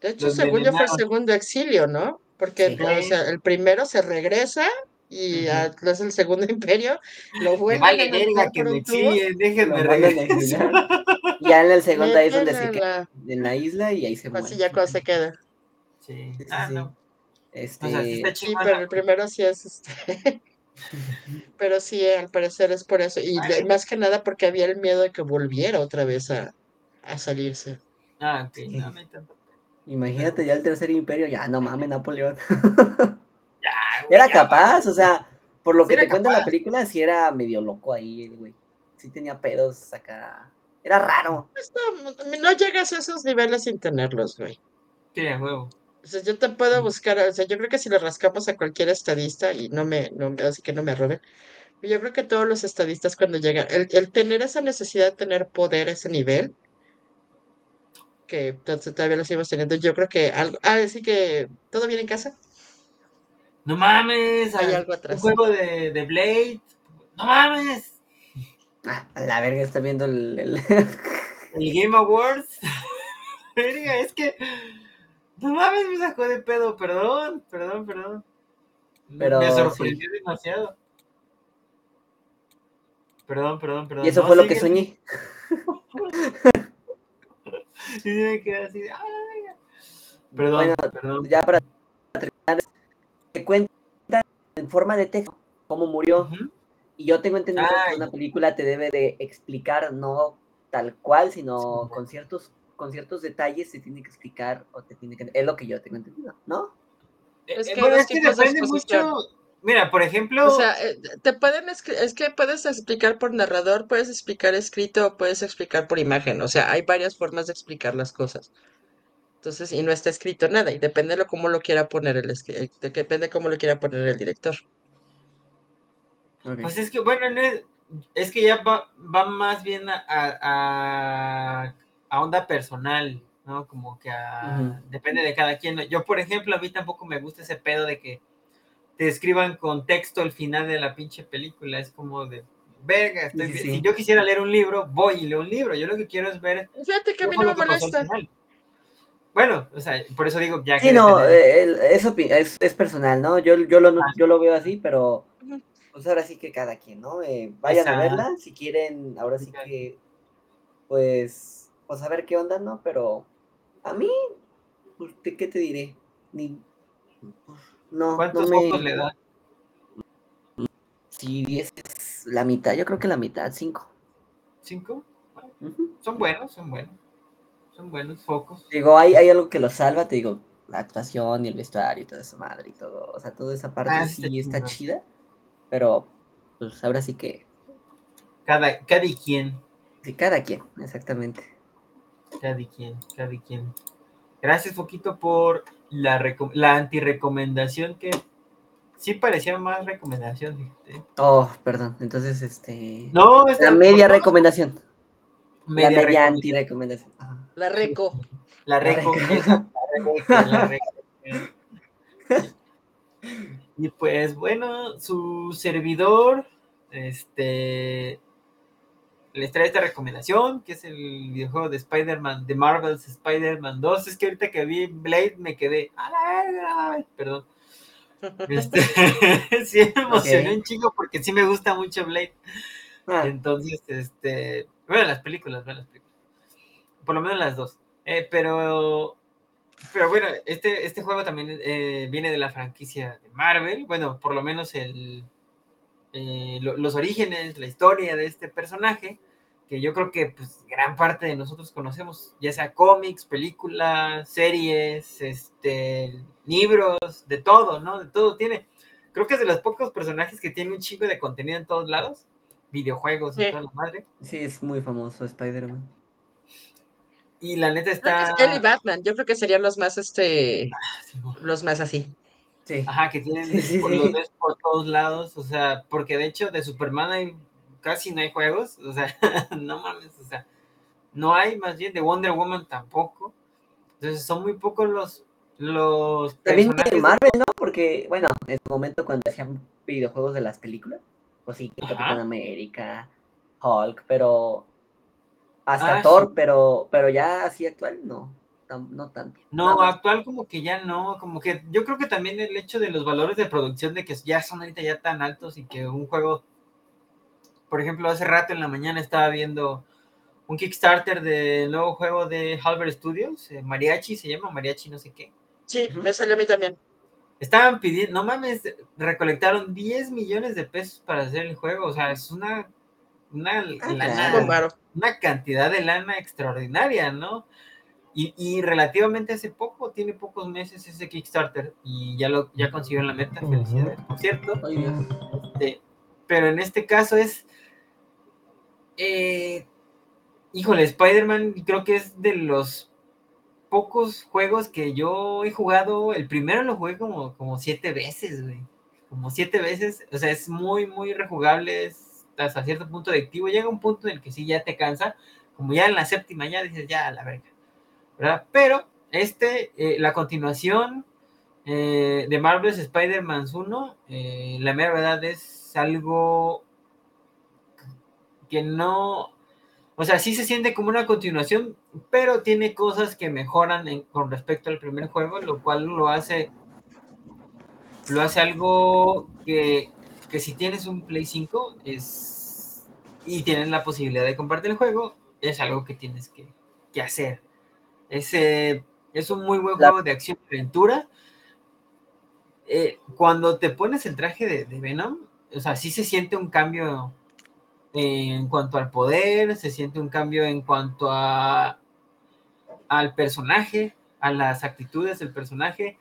De hecho, según yo fue el segundo exilio, ¿no? Porque o sea, el primero se regresa y uh es el segundo [laughs] imperio, lo vuelven
vale, verga que me exilien, déjenme regresar. [laughs]
Ya en el segundo ahí es donde se queda, en la isla y ahí se
muere. Así ya cuando se queda.
Sí, ah, no.
Este... O sea, sí,
sí, pero el primero sí es este. [laughs] pero sí, al parecer es por eso. Y más que nada porque había el miedo de que volviera otra vez a, a salirse.
Ah, ok, no, me
Imagínate ya el tercer imperio, ya no mames, Napoleón. Era capaz, o sea, por lo que te cuenta la película, sí era medio loco ahí, güey. Sí tenía pedos acá. Era raro.
No, llegas a esos niveles sin tenerlos, güey.
Sí, huevo.
O sea, yo te puedo buscar, o sea, yo creo que si le rascamos a cualquier estadista y no me, no, así que no me roben, yo creo que todos los estadistas cuando llegan, el, el tener esa necesidad de tener poder a ese nivel, que todavía lo seguimos teniendo, yo creo que algo, ah, sí que todo viene en casa.
No mames, hay algo atrás. Un juego de, de Blade. No mames.
Ah, la verga está viendo el,
el... [laughs] el Game Awards. [laughs] verga, es que. No mames, me sacó de pedo, perdón, perdón, perdón. Pero, me sorprendió demasiado. Perdón, perdón, perdón.
Y eso fue lo que soñé. [laughs]
y me quedé así Perdón, perdón.
Ya para terminar, cuenta en forma de texto cómo murió. Y yo tengo entendido que una película te debe de explicar no tal cual, sino con ciertos con ciertos detalles se tiene que explicar o te tiene que... Es lo que yo tengo entendido, ¿no?
Es que, bueno, es que depende
mucho... Mira, por ejemplo...
O sea, eh, te pueden... Es que puedes explicar por narrador, puedes explicar escrito, puedes explicar por imagen. O sea, hay varias formas de explicar las cosas. Entonces, y no está escrito nada, y depende de cómo lo quiera poner el, depende cómo lo quiera poner el director.
Pues es que, bueno, es, que ya va, más bien a, onda personal, ¿no? Como que depende de cada quien. Yo, por ejemplo, a mí tampoco me gusta ese pedo de que te escriban con texto el final de la pinche película. Es como de, verga, si yo quisiera leer un libro, voy y leo un libro. Yo lo que quiero es ver.
Fíjate que a mí no me molesta.
Bueno, o sea, por eso digo, ya
que... Sí, no, eso es, es, personal, ¿no? Yo, yo, lo, ah. yo lo veo así, pero pues ahora sí que cada quien, ¿no? Eh, vayan a verla, si quieren, ahora sí que, pues, pues a ver qué onda, ¿no? Pero a mí, pues, ¿qué te diré? Ni,
no, ¿Cuántos no le da?
Sí, 10 es la mitad, yo creo que la mitad, 5.
¿Cinco? Son buenos, son buenos. Son buenos focos.
Digo, hay, hay algo que lo salva, te digo, la actuación y el vestuario y toda esa madre y todo. O sea, toda esa parte ah, sí está chida. Pero, pues ahora sí que.
Cada, cada quien.
Sí, cada quien, exactamente.
Cada quien, cada quien. Gracias, Foquito, por la, la antirecomendación que sí parecía más recomendación.
Oh, perdón. Entonces, este.
No,
la media recomendación. la media antirecomendación.
La reco.
La reco. La reco. y pues bueno, su servidor, este, les trae esta recomendación, que es el videojuego de Spider-Man, de Marvel's Spider-Man 2. Es que ahorita que vi Blade me quedé, a la perdón. Este, [laughs] sí me emocioné un chico porque sí me gusta mucho Blade. Ah. Entonces, este, bueno, las películas, bueno, las películas por lo menos las dos. Eh, pero, pero bueno, este, este juego también eh, viene de la franquicia de Marvel. Bueno, por lo menos el, eh, los orígenes, la historia de este personaje, que yo creo que pues, gran parte de nosotros conocemos, ya sea cómics, películas, series, este, libros, de todo, ¿no? De todo tiene. Creo que es de los pocos personajes que tiene un chico de contenido en todos lados, videojuegos y toda la madre.
Sí, es muy famoso Spider-Man.
Y la neta está.
Él y Batman, yo creo que serían los más, este. Ah, los más así.
Sí. Ajá, que tienen por, los ves por todos lados, o sea, porque de hecho de Superman hay casi no hay juegos, o sea, [laughs] no mames, o sea, no hay más bien de Wonder Woman tampoco. Entonces son muy pocos los los
También de Marvel, ¿no? Porque, bueno, en su momento cuando hacían videojuegos de las películas, pues sí, Capitán América, Hulk, pero hasta ah, Thor, pero, pero ya así actual, no, no tanto.
No, actual como que ya no, como que yo creo que también el hecho de los valores de producción de que ya son ahorita ya tan altos y que un juego, por ejemplo, hace rato en la mañana estaba viendo un Kickstarter del nuevo juego de Halber Studios, eh, Mariachi se llama, Mariachi no sé qué.
Sí, me salió a mí también.
Estaban pidiendo, no mames, recolectaron 10 millones de pesos para hacer el juego, o sea, es una una, ah, una cantidad de lana extraordinaria, ¿no? Y, relativamente hace poco, tiene pocos meses ese Kickstarter y ya lo ya consiguió la meta, felicidades, por cierto. Este, pero en este caso es, eh, híjole, Spider-Man creo que es de los pocos juegos que yo he jugado, el primero lo jugué como, como siete veces, güey, como siete veces, o sea, es muy, muy rejugable, es hasta cierto punto adictivo, llega un punto en el que sí ya te cansa, como ya en la séptima ya dices, ya, la verga, ¿verdad? Pero este, eh, la continuación eh, de Marvel's Spider-Man 1, eh, la mera verdad es algo que no, o sea, sí se siente como una continuación, pero tiene cosas que mejoran con respecto al primer juego, lo cual lo hace, lo hace algo que que si tienes un Play 5 es, y tienes la posibilidad de compartir el juego, es algo que tienes que, hacer. Es, es un muy buen juego de acción y aventura. Eh, cuando te pones el traje de, Venom, o sea, sí se siente un cambio en cuanto al poder, se siente un cambio en cuanto a al personaje, a las actitudes del personaje.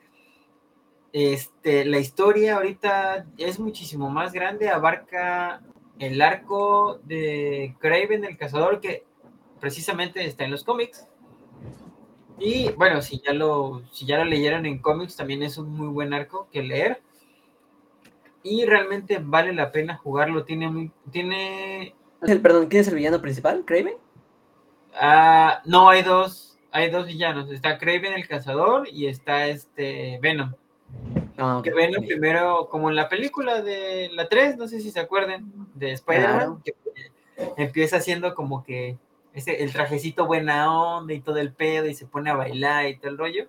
Este, la historia ahorita es muchísimo más grande, abarca el arco de Craven el cazador que precisamente está en los cómics. Y bueno, si ya lo, si ya lo leyeron en cómics, también es un muy buen arco que leer. Y realmente vale la pena jugarlo. Tiene muy, tiene.
El, perdón, ¿quién es el villano principal? ¿Craven?
Ah, no, hay dos, hay dos villanos. Está Craven el cazador y está este Venom. Ah, que Venom primero, como en la película de la 3, no sé si se acuerdan, de Spider-Man, que empieza haciendo como que ese, el trajecito buena onda y todo el pedo y se pone a bailar y todo el rollo.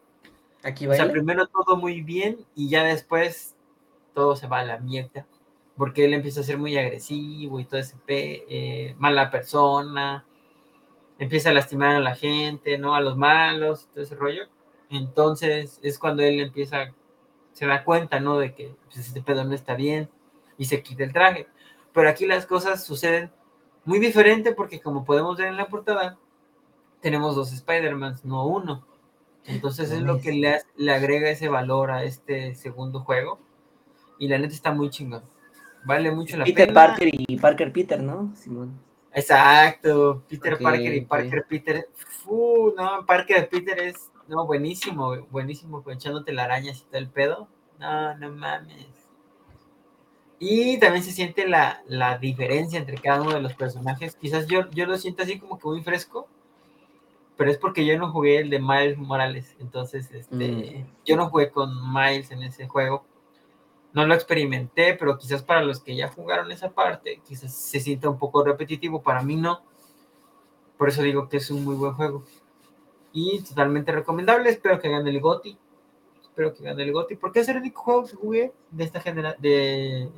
Aquí O sea, primero todo muy bien y ya después todo se va a la mierda. Porque él empieza a ser muy agresivo y todo ese pe eh, mala persona. Empieza a lastimar a la gente, ¿no? A los malos, todo ese rollo. Entonces es cuando él empieza, se da cuenta, ¿no? De que pues, este pedo no está bien y se quita el traje. Pero aquí las cosas suceden muy diferente porque como podemos ver en la portada, tenemos dos Spider-Mans, no uno. Entonces es lo que le, le, agrega ese valor a este segundo juego. Y la neta está muy chingón. Vale mucho la
pena. Peter Parker y Parker Peter, ¿no? Simón.
Exacto, Peter Parker y Parker Peter. no, Parker Peter es no, buenísimo, buenísimo, echándote la araña y todo el pedo. No, no mames. Y también se siente la, diferencia entre cada uno de los personajes. Quizás yo, yo lo siento así como que muy fresco, pero es porque yo no jugué el de Miles Morales. Entonces, este, mm. yo no jugué con Miles en ese juego. No lo experimenté, pero quizás para los que ya jugaron esa parte, quizás se sienta un poco repetitivo. Para mí no. Por eso digo que es un muy buen juego. Y totalmente recomendable. Espero que gane el GOTI espero que gane el GOTI, porque es el único juego que jugué de esta generación, de,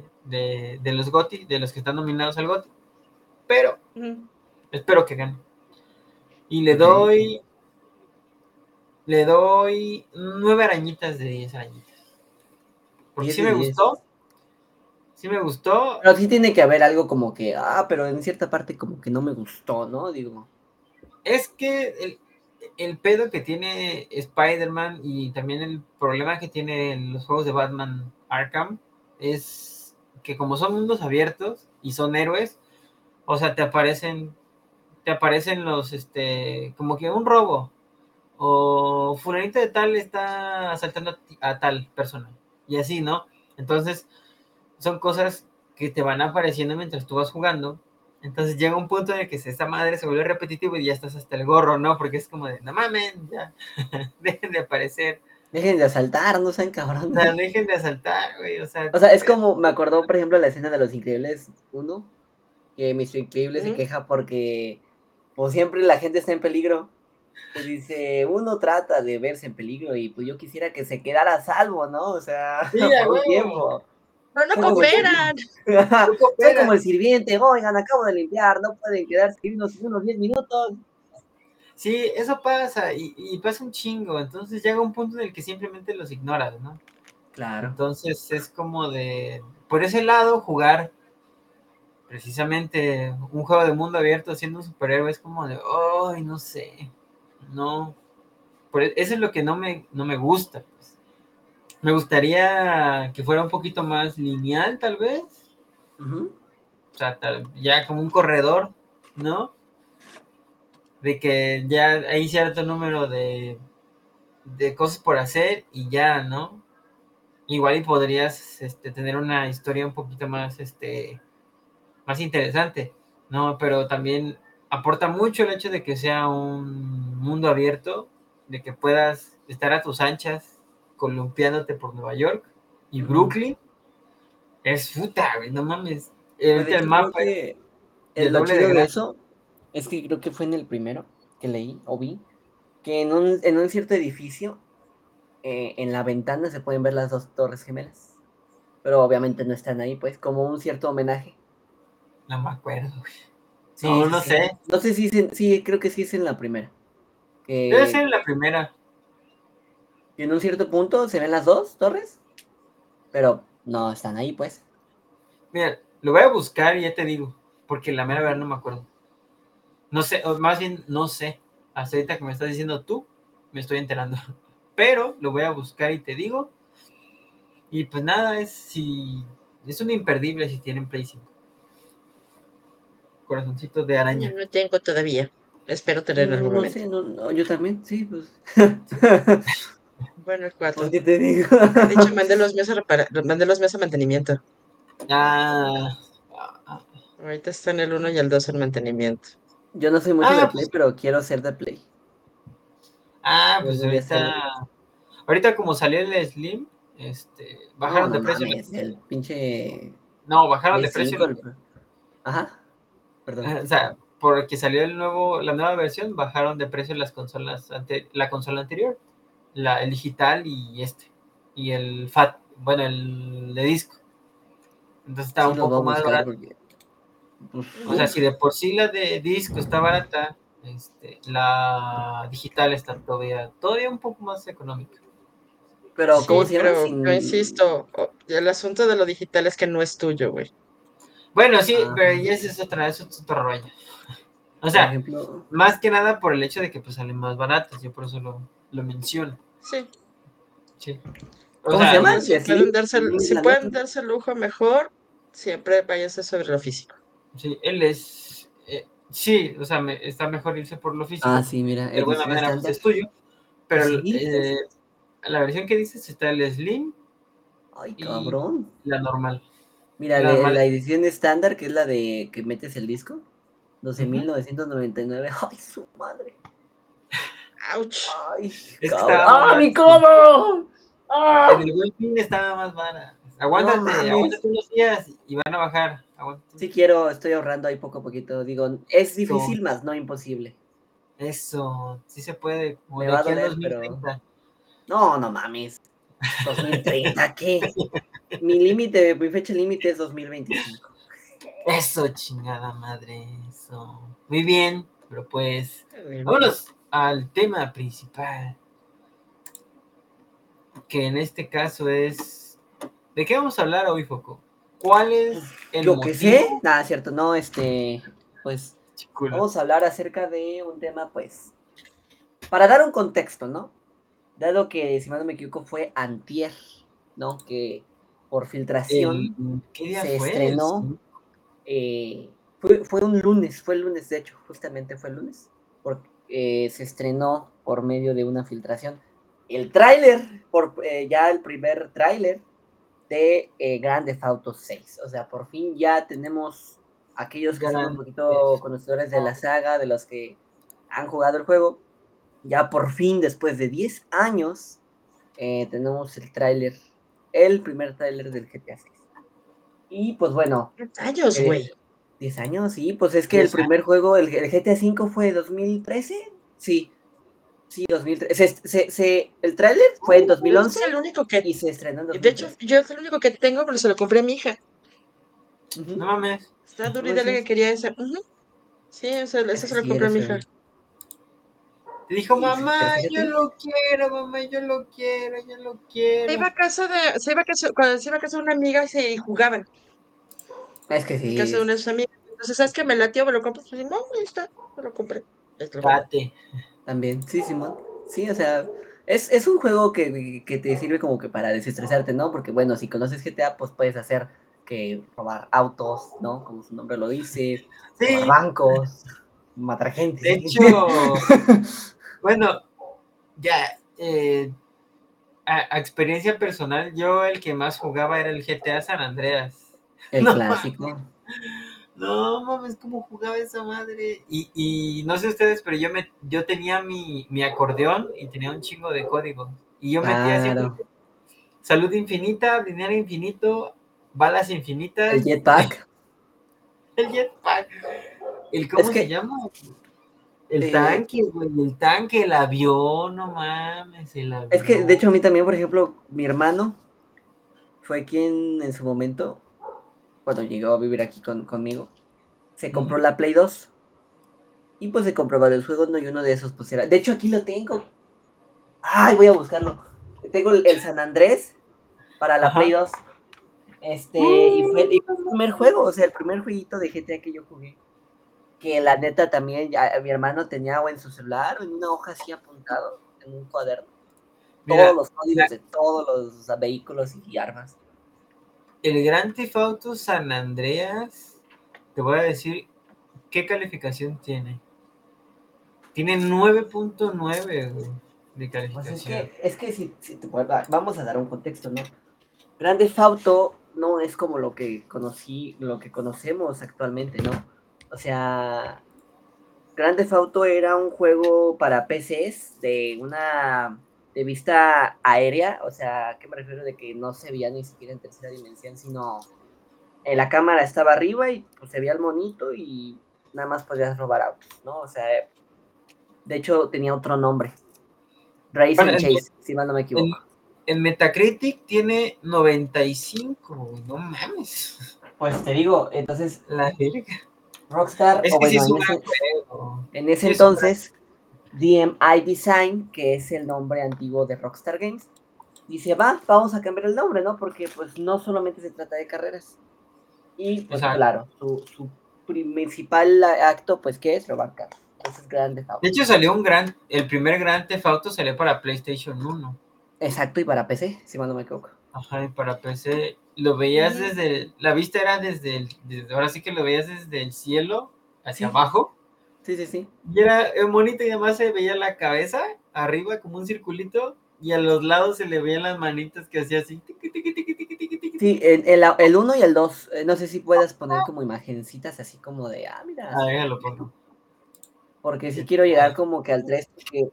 de, los GOTI, de los que están nominados al GOTI. Pero espero que gane. Y le doy. Le doy nueve arañitas de diez arañitas. Porque sí me gustó. Sí me gustó.
Pero sí tiene que haber algo como que, ah, pero en cierta parte como que no me gustó, ¿no? Digo.
Es que el, el pedo que tiene Spider-Man y también el problema que tiene los juegos de Batman Arkham es que como son mundos abiertos y son héroes, o sea, te aparecen, te aparecen los, este, como que un robo, o fulanito de tal está asaltando a tal persona, y así, ¿no? Entonces, son cosas que te van apareciendo mientras tú vas jugando, entonces llega un punto en el que esta madre se vuelve repetitivo y ya estás hasta el gorro, ¿no? Porque es como de, no mames, ya, [laughs] dejen de aparecer.
Dejen de asaltar, no sean cabrón.
No, dejen de asaltar, güey, o sea.
O sea, es como, me acordó, por ejemplo, la escena de Los Increíbles 1, que Mr. Increíble se queja porque, pues siempre la gente está en peligro. Pues dice, uno trata de verse en peligro y pues yo quisiera que se quedara a salvo, ¿no? O sea, [laughs] sí, por tiempo.
No, no cooperan.
Soy como el [laughs] sirviente, oigan, acabo de limpiar, no pueden quedarse unos, unos 10 minutos.
Sí, eso pasa, y, pasa un chingo, entonces llega un punto en el que simplemente los ignoras, ¿no?
Claro.
Entonces es como de, por ese lado, jugar precisamente un juego de mundo abierto siendo un superhéroe es como de, ay, no sé, no, e, eso es lo que no me, no me gusta. Me gustaría que fuera un poquito más lineal, tal vez. O sea, ya como un corredor, ¿no? De que ya hay cierto número de, de cosas por hacer y ya, ¿no? Igual y podrías este, tener una historia un poquito más, este, más interesante, ¿no? Pero también aporta mucho el hecho de que sea un mundo abierto, de que puedas estar a tus anchas columpiándote por Nueva York y Brooklyn. Es puta, güey, no mames. el mapa.
el doble de, eso es que creo que fue en el primero que leí o vi que en un, en un cierto edificio, eh, en la ventana se pueden ver las dos torres gemelas. Pero obviamente no están ahí, pues, como un cierto homenaje.
No me acuerdo, güey. no, no sé.
No sé si sí, creo que sí es en la primera.
Debe ser en la primera.
Y en un cierto punto se ven las dos torres, pero no están ahí, pues.
Mira, lo voy a buscar y ya te digo, porque la mera verdad no me acuerdo. No sé, o más bien no sé. Hasta ahorita que me estás diciendo tú, me estoy enterando. [laughs] Pero lo voy a buscar y te digo. Y pues nada, es si es un imperdible si tienen Play 5. Corazoncito de araña.
No tengo todavía. Espero tener algún
no,
momento.
sé, no, no, yo también, sí, pues. [laughs]
Bueno, el 4.
¿Qué te digo?
De hecho, mandé los meses a, repara- mandé los a mantenimiento.
Ah, ah,
Ahorita están el 1 y el 2 en mantenimiento.
Yo no soy mucho
Ah,
de
pues-
Play, pero quiero ser de Play.
ah, pues
Pues voy a hacer-
ahorita. Ahorita como salió el Slim, este, bajaron
No,
de
no
precio.
mames, el pinche.
No, bajaron de precio.
el- Ajá. Perdón.
O sea, porque salió el nuevo, la nueva versión, bajaron de precio las consolas ante, la consola anterior, la, el digital y este, y el FAT, bueno, el de disco. Entonces está
Sí,
un poco más barato.
porque, pues,
O sea, si de por sí la de disco está barata, este, la digital está todavía, todavía un poco más económica.
Pero, ¿cómo
Sí,
se llama?
pero
Sin-
yo insisto, el asunto de lo digital es que no es tuyo, güey.
Bueno, sí,
Ah.
pero ya esa es otra, eso es otro rollo. [laughs] O sea,
ejemplo,
más que nada por el hecho de que pues salen más baratos, yo por eso lo, lo menciono.
Sí.
Sí. O
¿Cómo
sea,
se llama?
Si pueden darse, si pueden darse el lujo mejor, siempre váyase sobre lo físico.
Sí, él es. eh, sí, o sea, me- está mejor irse por lo físico.
Ah, sí, mira.
de alguna manera pues, es tuyo. Pero
Sí.
eh, la versión que dices está el Slim
Ay, cabrón.
y la normal.
Mira,
la
la,
normal.
la edición estándar, que es la de que metes el disco, 12.999. [laughs] Ay, su madre.
¡Auch!
Ay,
que
¡Ah, mi codo! ¡Ah!
En el buen fin estaba más vara. Aguántate, aguántate unos días y van a bajar. Aguántate.
Sí quiero, estoy ahorrando ahí poco a poquito. Digo, es difícil, más no imposible.
Eso, sí se puede. Como
Me va a doler, pero-
2030.
No, no mames. 2030, [laughs] ¿qué? Mi límite, mi fecha límite es 2025.
Eso, chingada madre. Eso. Muy bien, pero pues. Vámonos al tema principal. Que en este caso es. ¿De qué vamos a hablar hoy, Foco? ¿Cuál es el
Yo que sé, nada, cierto, no, este, pues vamos a hablar acerca de un tema, pues, para dar un contexto, ¿no? Dado que, si mal no me equivoco, fue antier, ¿no? Que por filtración
El- ¿Qué día
se
fue?
estrenó. eh, fue, fue un lunes, fue el lunes, de hecho, justamente fue el lunes, eh, se estrenó por medio de una filtración el tráiler, por eh, ya el primer tráiler de eh, Grand Theft Auto 6. O sea, por fin ya tenemos aquellos que son un poquito conocedores de la saga, de los que han jugado el juego. Ya por fin, después de 10 años, eh, tenemos el tráiler, el primer tráiler del GTA 6. Y pues bueno,
años, güey.
10 años, sí, pues es que el
10
primer juego, el, el GTA V fue 2013, sí, sí, 2013. Se, se, se- el tráiler fue en 2011
Es el único que.
y se estrenó en
De
2013.
hecho, yo es el único que tengo, pero se lo compré a mi hija.
No mames.
Está
Ujú,
dura y dale que quería ese. Sí, ese, ese se lo compré a mi hija.
dijo, mamá, yo lo quiero, mamá, yo lo quiero, yo lo
Se
quiero.
iba a casa de, se iba a casa, cuando se iba a casa de una amiga y se jugaban.
Es que
En
sí.
casa de una de sus amigas. Entonces, ¿sabes qué? Me latió, me lo compré. Y no, ahí está, me lo compré.
También, sí, Simón. Sí, o sea, es, es un juego que, que te sirve como que para desestresarte, ¿no? Porque, bueno, si conoces GTA, pues puedes hacer que robar autos, ¿no? Como su nombre lo dice,
Sí,
robar bancos, matar gente.
de hecho, [laughs] bueno, ya, eh, a, a experiencia personal, yo el que más jugaba era el GTA San Andreas.
El
no
clásico. [laughs]
No mames, cómo jugaba esa madre. Y, y no sé ustedes, pero yo me, yo tenía mi, mi acordeón y tenía un chingo de código. Y yo metía
Claro.
siempre salud infinita, dinero infinito, balas infinitas.
El jetpack. [laughs]
El jetpack. El, ¿Cómo
Es que-
se llama? El
Eh,
tanque, güey, el tanque, el avión, no mames, el avión.
Es que, de hecho, a mí también, por ejemplo, mi hermano fue quien en su momento, cuando llegó a vivir aquí con, conmigo, se compró
Ujú.
la Play 2. Y pues se compró varios juegos, ¿no? Y uno de esos, pues era. De hecho, aquí lo tengo. Ay, voy a buscarlo. Tengo el, el San Andrés para la
Ajá.
Play 2. Este, y fue, y fue el primer juego, o sea, el primer jueguito de GTA que yo jugué. que la neta también ya, mi hermano tenía o en su celular o en una hoja así apuntado, en un cuaderno. todos los códigos de todos los vehículos y armas.
El Gran Theft Auto San Andreas, te voy a decir qué calificación tiene. Tiene 9.9 de calificación. Pues
es que, es que si, vamos a dar un contexto, ¿no? Grand Theft Auto no es como lo que conocí, lo que conocemos actualmente, ¿no? O sea, Grand Theft Auto era un juego para PCs de una de vista aérea, o sea, ¿a qué me refiero? De que no se veía ni siquiera en tercera dimensión, sino en la cámara estaba arriba y pues se veía el monito y nada más podías robar autos, ¿no? O sea, de hecho tenía otro nombre. Race and Chase, si mal no me equivoco.
En, Metacritic tiene 95, no mames.
Pues te digo, entonces
la
Rockstar,
es que
en, ese, entonces, DMI Design, que es el nombre antiguo de Rockstar Games, dice, va, vamos a cambiar el nombre, ¿no? Porque pues no solamente se trata de carreras. Y pues claro, su, principal acto, pues, ¿qué es? Robar carros. Entonces, Grande
De hecho, salió un gran, el primer Grand Theft Auto salió para PlayStation 1.
Exacto, y para PC, si mal no me equivoco.
Ajá, y para PC lo veías desde, la vista era desde, el, ahora sí que lo veías desde el cielo hacia abajo.
Sí, sí, sí.
Y era bonito y además se veía la cabeza arriba como un circulito y a los lados se le veían las manitas que hacía así.
Sí, el, el 1 y el 2, eh, no sé si puedas poner como imagencitas así como de, ah, mira.
Ah, lo pongo.
Porque sí quiero llegar como que al 3, porque,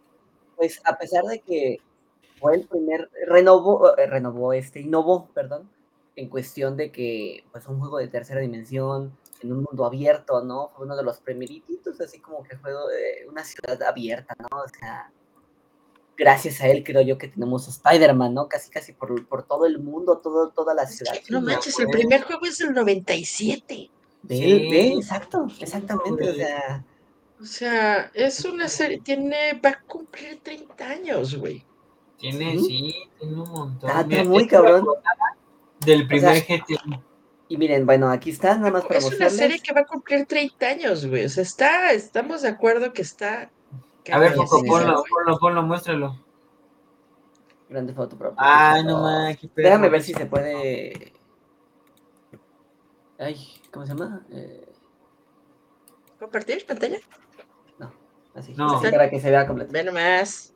pues, a pesar de que fue el primer, renovó, eh, renovó este, innovó, perdón, en cuestión de que, pues, un juego de tercera dimensión, en un mundo abierto, ¿no? Fue uno de los primeritos, así como que fue eh, una ciudad abierta, ¿no? O sea, gracias a él creo yo que tenemos Spider-Man, ¿no? Casi, casi por, por, todo el mundo, todo, toda la ciudad.
No manches, el primer juego es del 97.
Ve, sí. ve, exacto, exactamente, o sea...
O sea, es una serie, tiene, va a cumplir 30 años, güey.
Tiene, sí, tiene un montón.
Ah, está muy cabrón.
Del primer GTA.
Y miren, bueno, aquí está, nada más para
Es una serie que va a cumplir 30 años, güey. O sea, está, estamos de acuerdo que está.
a ver, ponlo, ponlo, ponlo, muéstralo.
Grande foto propia.
Ay, no más.
Déjame ver si se puede. Ay, ¿cómo se llama? Eh...
¿Compartir pantalla?
No, así. No. Para que se vea completo.
Ve nomás.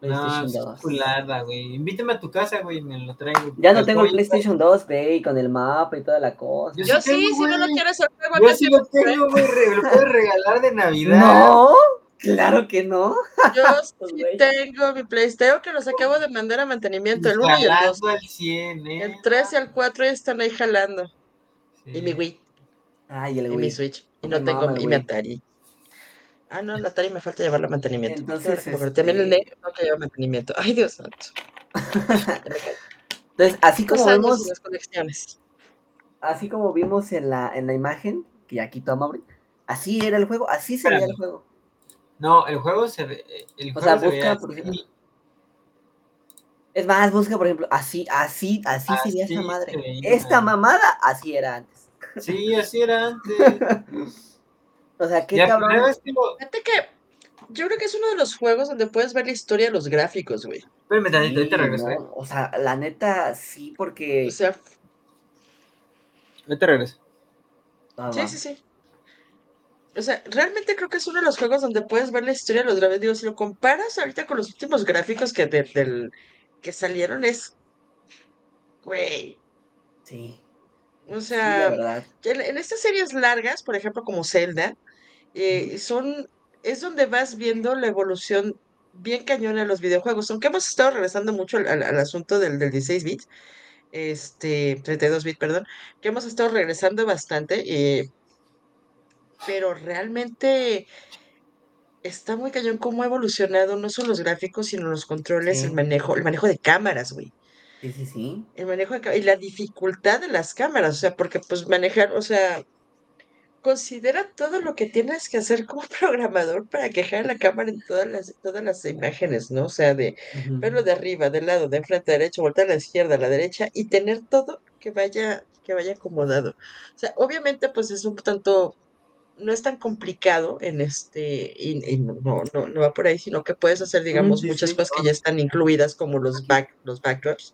PlayStation no, 2. Culada, güey. Invítame a tu casa, güey, me lo traigo.
Ya no tengo el PlayStation 2, güey, con el mapa y toda la cosa.
Yo, sí, si no lo quieres
el juego, Yo sí lo tengo, güey, lo puedes [laughs] regalar de Navidad.
No, claro que no.
Yo [laughs] pues, sí tengo mi PlayStation que los acabo de mandar a mantenimiento, el 1 y el 2.
Al 100, ¿eh?
El 3 y el 4 ya están ahí jalando. Y mi Wii.
Ay, el Wii.
Y mi Switch. Y no tengo mi Atari. Ah, no, la Atari me falta llevarlo a mantenimiento. Entonces, también el negro no que lleva mantenimiento. Ay, Dios santo. [laughs]
Entonces, así como vemos.
Las conexiones.
Así como vimos en la, en la imagen, que aquí toma así era el juego, así sería el juego.
No, el juego se ve. El
o sea, busca, por ejemplo. Es más, busca, por ejemplo, así, así, así, sería esta madre. Esta mamada, así era antes.
Sí, así era antes. [laughs]
O sea, qué cabrón.
Fíjate que yo creo que es uno de los juegos donde puedes ver la historia de los gráficos, güey.
Espérame tantito, ahorita regreso. ¿eh?
O sea, la neta, sí, porque.
O sea.
Ahorita regreso.
Ah, sí, sí, sí. O sea, realmente creo que es uno de los juegos donde puedes ver la historia de los gráficos. Digo, si lo comparas ahorita con los últimos gráficos que, del, que salieron, es. Güey.
Sí.
O sea, en, estas series largas, por ejemplo, como Zelda, eh, son, es donde vas viendo la evolución bien cañona de los videojuegos, aunque hemos estado regresando mucho al, asunto del, del 16 bits, este, 32 bits, perdón, que hemos estado regresando bastante, eh, pero realmente está muy cañón cómo ha evolucionado no solo los gráficos, sino los controles, el manejo, el manejo de cámaras, güey.
Sí, sí, sí.
El manejo de y la dificultad de las cámaras, o sea, porque pues manejar, o sea, considera todo lo que tienes que hacer como [laughs] programador para quejar la cámara en todas las, todas las imágenes, ¿no? O sea, de verlo de arriba, de lado, de frente a derecho, voltear a la izquierda, a la derecha y tener todo que vaya, que vaya acomodado. O sea, obviamente pues es un tanto no es tan complicado en este, y, no, no, no, va por ahí, sino que puedes hacer, digamos, muchas cosas que ya están incluidas, como los back, los backdoors.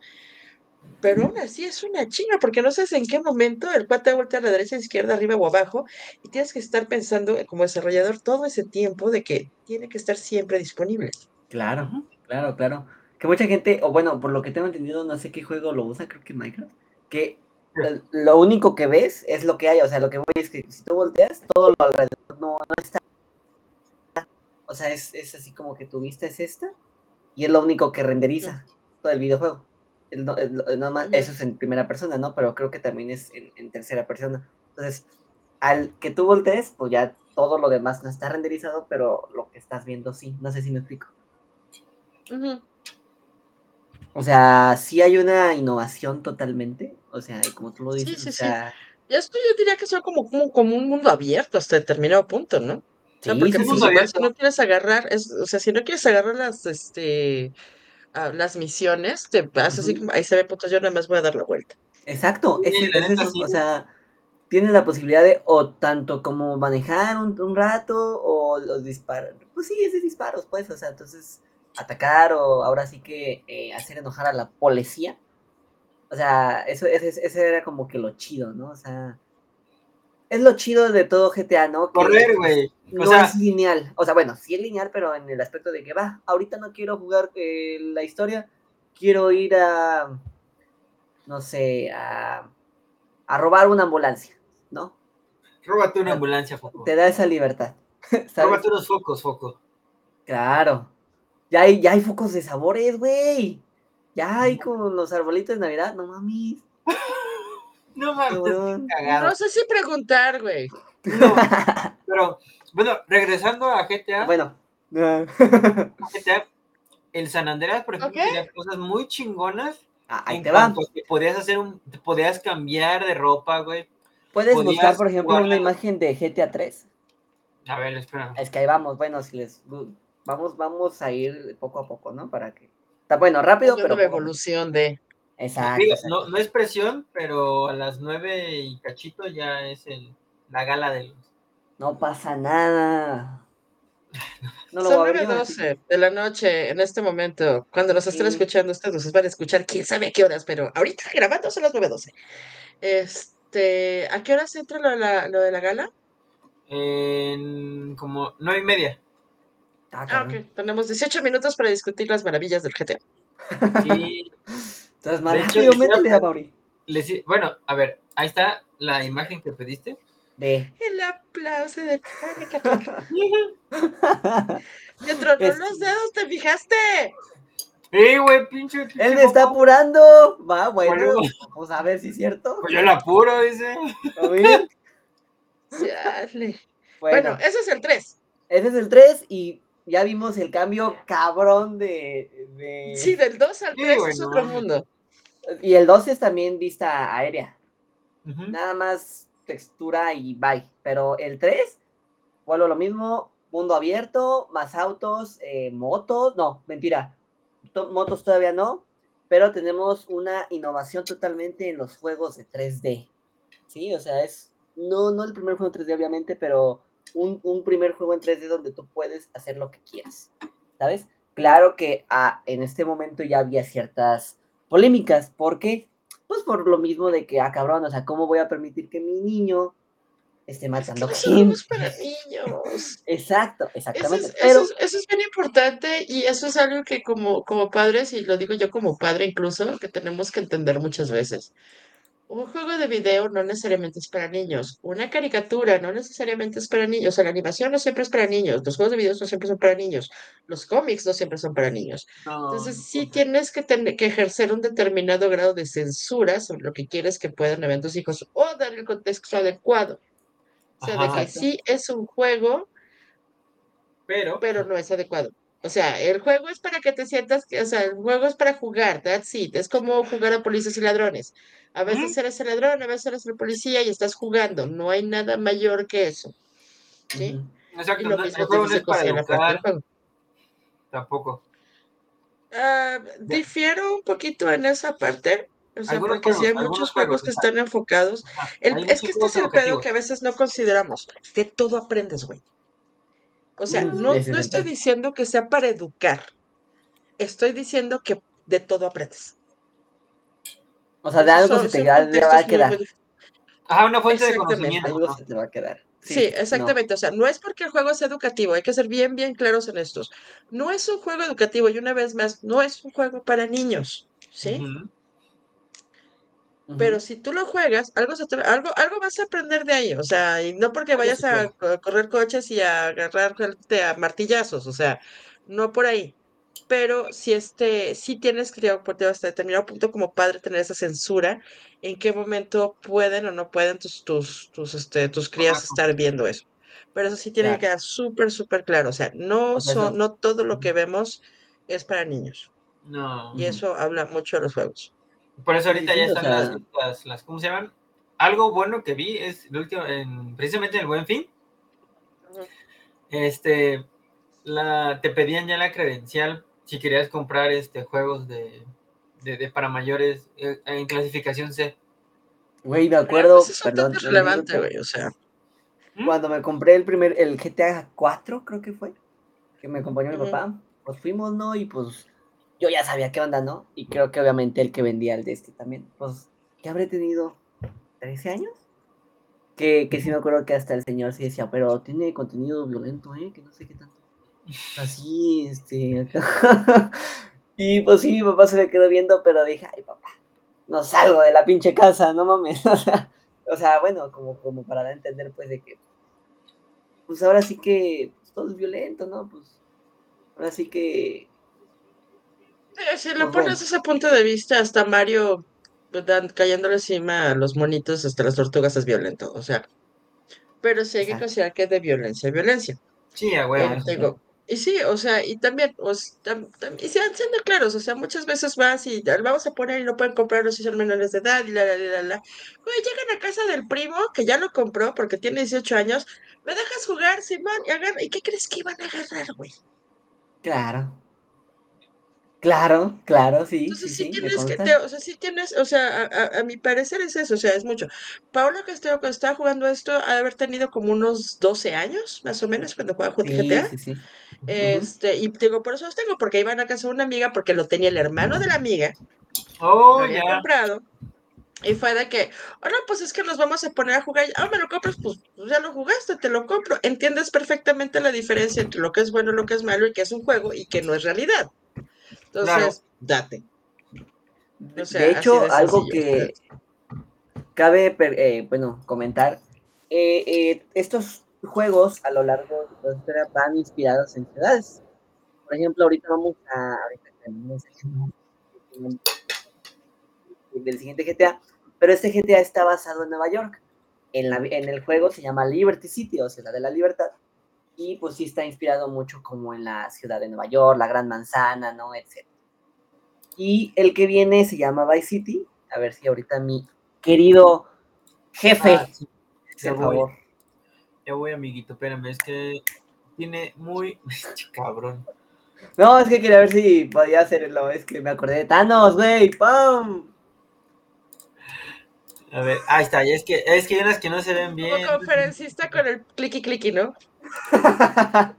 Pero aún así es una chinga, porque no sabes en qué momento el cuate voltea a la derecha, a la izquierda, arriba o abajo, y tienes que estar pensando como desarrollador todo ese tiempo de que tiene que estar siempre disponible.
Claro, claro, claro. Que mucha gente, o bueno, por lo que tengo entendido, no sé qué juego lo usa, creo que Minecraft, que lo único que ves es lo que hay, o sea, lo que voy es que si tú volteas, todo lo alrededor no, está. O sea, es, así como que tu vista es esta y es lo único que renderiza todo el videojuego. Eso es en primera persona, ¿no? Pero creo que también es en, tercera persona. Entonces, al que tú voltees, pues ya todo lo demás no está renderizado, pero lo que estás viendo sí. No sé si me explico. O sea, sí hay una innovación totalmente. O sea, como tú lo dices, sí, sí, o sea... sí.
Y esto yo diría que es como, como, un mundo abierto hasta determinado punto, ¿no? O sea, porque pues, si no quieres agarrar, es, o sea, si no quieres agarrar las, este, las misiones, te vas así, ahí se ve, puntos, yo nada más voy a dar la vuelta.
Exacto, es, eso, o sea, tienes la posibilidad de o tanto como manejar un, un rato o los disparos, pues sí, es de disparos, pues, o sea, entonces atacar o ahora sí que eh, hacer enojar a la policía. O sea, eso, ese, era como que lo chido, ¿no? O sea, es lo chido de todo GTA, ¿no?
Correr, güey.
No es lineal. O sea, bueno, sí es lineal, pero en el aspecto de que va, ahorita no quiero jugar eh, la historia, quiero ir a, no sé, a, a robar una ambulancia, ¿no?
Róbate una ambulancia, Foco.
Te da esa libertad. [laughs]
Róbate unos focos, Foco.
Claro. Ya hay, ya hay focos de sabores, güey. Ya hay con los arbolitos de Navidad, no mames. [laughs]
no mames.
No sé si preguntar, güey.
pero, bueno, regresando a GTA.
Bueno.
GTA, el San Andreas, por ejemplo, tenía cosas muy chingonas.
Ah, ahí te va.
podías hacer un, podías cambiar de ropa, güey.
Puedes buscar, por ejemplo, una imagen de GTA 3.
A ver, espera.
Es que ahí vamos, bueno, si les vamos, vamos a ir poco a poco, ¿no? Para que. Está bueno, rápido, pero.
La evolución de.
Exacto.
No, no, es presión, pero a las nueve y cachito ya es el, la gala de los.
No pasa nada.
No lo Son 9.12 de la noche en este momento. Cuando nos estén escuchando, ustedes nos van a escuchar quién sabe a qué horas, pero ahorita grabando son las 9.12. Este, ¿A qué horas entra lo de la, lo de la gala?
En como nueve y media.
Ah, ah ok. Tenemos 18 minutos para discutir las maravillas del GTA.
Sí. [laughs] Bueno, a ver, ahí está la imagen que pediste.
De.
El aplauso de [laughs] Me tronó los dedos, ¿te fijaste?
¡Eh, güey, pinche,
Él me está apurando. Va, bueno. Vamos a ver si es cierto.
Pues yo la apuro, dice.
Bueno. bueno, ese es el 3.
Ese es el 3 y ya vimos el cambio cabrón de.
Sí, del 2 al 3 es otro mundo.
Y el 2 es también vista aérea. Nada más textura y bye. Pero el 3, vuelvo lo mismo, mundo abierto, más autos, eh, motos, no, mentira, motos todavía no, pero tenemos una innovación totalmente en los juegos de 3D. Sí, o sea, es, no, no el primer juego 3D obviamente, pero un, primer juego en 3D donde tú puedes hacer lo que quieras, ¿sabes? Claro que ah, en este momento ya había ciertas polémicas, ¿por qué? Pues por lo mismo de que, ah, cabrón, o sea, ¿cómo voy a permitir que mi niño esté matando
gente? para niños.
Exacto, exactamente.
Eso es, eso, es, bien importante y eso es algo que como, como padres, y lo digo yo como padre incluso, que tenemos que entender muchas veces. Un juego de video no necesariamente es para niños. Una caricatura no necesariamente es para niños. O sea, la animación no siempre es para niños. Los juegos de video no siempre son para niños. Los cómics no siempre son para niños. Entonces, sí tienes que, tener, que ejercer un determinado grado de censura sobre lo que quieres que puedan ver tus hijos o dar el contexto adecuado. O sea, de que sí es un juego,
pero,
pero no es adecuado. O sea, el juego es para que te sientas, que, o sea, el juego es para jugar, that's it. Es como jugar a policías y ladrones. A veces eres el ladrón, a veces eres el policía y estás jugando. No hay nada mayor que eso. ¿Sí?
Exacto, lo mismo el juego no es para educar. Tampoco.
Uh, difiero un poquito en esa parte. O sea, porque sí hay muchos juegos, que están enfocados. es que este es el pedo que a veces no consideramos. De todo aprendes, güey. O sea, no, no estoy diciendo que sea para educar. Estoy diciendo que de todo aprendes.
O sea, de algo se te, va a quedar.
Ah, una fuente de conocimiento.
Algo se te va a quedar.
Sí, exactamente. O sea, no es porque el juego sea educativo, hay que ser bien, bien claros en estos. No es un juego educativo y una vez más, no es un juego para niños, ¿sí? Pero si tú lo juegas, algo, algo, algo vas a aprender de ahí, o sea, y no porque vayas a correr coches y a agarrar a martillazos, o sea, no por ahí. Pero si este, si tienes que hasta determinado punto como padre tener esa censura, en qué momento pueden o no pueden tus, tus, tus, este, tus crías estar viendo eso. Pero eso sí tiene que quedar súper, súper claro. O sea, no, son, no todo lo que vemos es para niños.
No.
Y eso habla mucho de los juegos.
Por eso ahorita ya están las, las, ¿cómo se llaman? Algo bueno que vi es el último, en, precisamente en el Buen Fin. Este, la, te pedían ya la credencial si querías comprar este juegos de, de, para mayores eh, en clasificación C.
Güey, me acuerdo, pues perdón.
relevante, güey, o sea.
¿Mm? Cuando me compré el primer, el GTA 4, creo que fue, que me acompañó mi papá, pues fuimos, ¿no? Y pues yo ya sabía qué onda, ¿no? Y creo que obviamente el que vendía el de este también, pues, ¿qué habré tenido? ¿13 años? Que, que sí me acuerdo que hasta el señor sí decía, pero tiene contenido violento, ¿eh? Que no sé qué tanto. Así, este, [laughs] y pues sí, mi papá se me quedó viendo, pero dije, ay, papá, no salgo de la pinche casa, no mames. [laughs] O sea, bueno, como, como para entender, pues, de que, pues ahora sí que pues, todo es violento, ¿no? Pues, ahora sí que
si lo pones desde ese punto de vista, hasta Mario cayéndole encima a los monitos, hasta las tortugas es violento, o sea. Pero sí hay que considerar que es de violencia violencia.
Sí, a
y sí, o sea, y también, pues, y sean siendo claros, o sea, muchas veces vas y vamos a poner y no pueden comprarlo si son menores de edad y la, la, la, la. llegan a casa del primo que ya lo compró porque tiene 18 años, ¿me dejas jugar, Simón? Y, agarra, ¿y qué crees que iban a agarrar, güey?
Claro. Claro, claro, sí.
Entonces sí, tienes que, o sea, sí tienes, o sea, a, mi parecer es eso, o sea, es mucho. Paula Castillo cuando estaba jugando esto, ha de haber tenido como unos 12 años, más o menos, cuando jugaba GTA. Sí, sí. Este, y digo, por eso los tengo, porque iban a casa de una amiga, porque lo tenía el hermano de la amiga.
Oh,
lo había comprado. Y fue de que, oh no, pues es que nos vamos a poner a jugar. Ah, me lo compras, pues, pues ya lo jugaste, te lo compro. Entiendes perfectamente la diferencia entre lo que es bueno, lo que es malo y que es un juego y que no es realidad. Entonces, date.
de hecho, algo que cabe, eh, bueno, comentar, eh, eh, estos juegos a lo largo de la historia van inspirados en ciudades. Por ejemplo, ahorita vamos a, ahorita del siguiente GTA, pero este GTA está basado en Nueva York. En, la, en el juego se llama Liberty City, o Ciudad de la Libertad y pues sí está inspirado mucho como en la ciudad de Nueva York, la Gran Manzana, ¿no? Etc. Y el que viene se llama Vice City. A ver si ahorita mi querido jefe, ah,
por favor. Ya voy, amiguito, espérame, es que tiene muy... [laughs] Cabrón.
No, es que quería ver si podía hacerlo, es que me acordé de Thanos, güey, ¡pum!
A ver, ahí está, es que, es que hay unas que no se ven bien.
Como conferencista con el clicky clicky, ¿no? [laughs]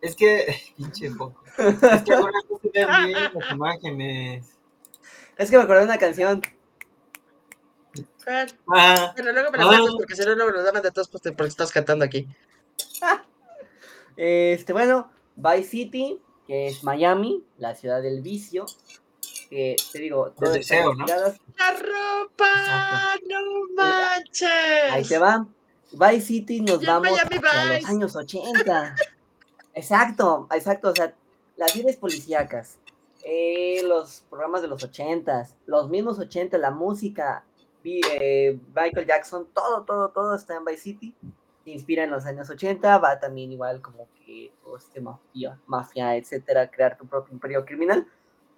es que, pinche poco. Es que ahora no se ven bien las imágenes.
Es que me acordé de una canción.
Ah, Pero luego me la ah, porque si no, luego nos daban de todos pues, porque estás cantando aquí. [laughs]
Este, bueno, Vice City, que es Miami, la ciudad del vicio. Que te digo,
todo deseo, ¿no?
La ropa, no manches.
Ahí te va. Vice City nos vamos a los años 80. exacto, exacto. O sea, las series policíacas, eh, los programas de los 80, los mismos 80, la música, eh, Michael Jackson, todo, todo, todo está en Vice City. Se inspira en los años 80, va también igual como que todo este mafia, mafia, etcétera, crear tu propio imperio criminal.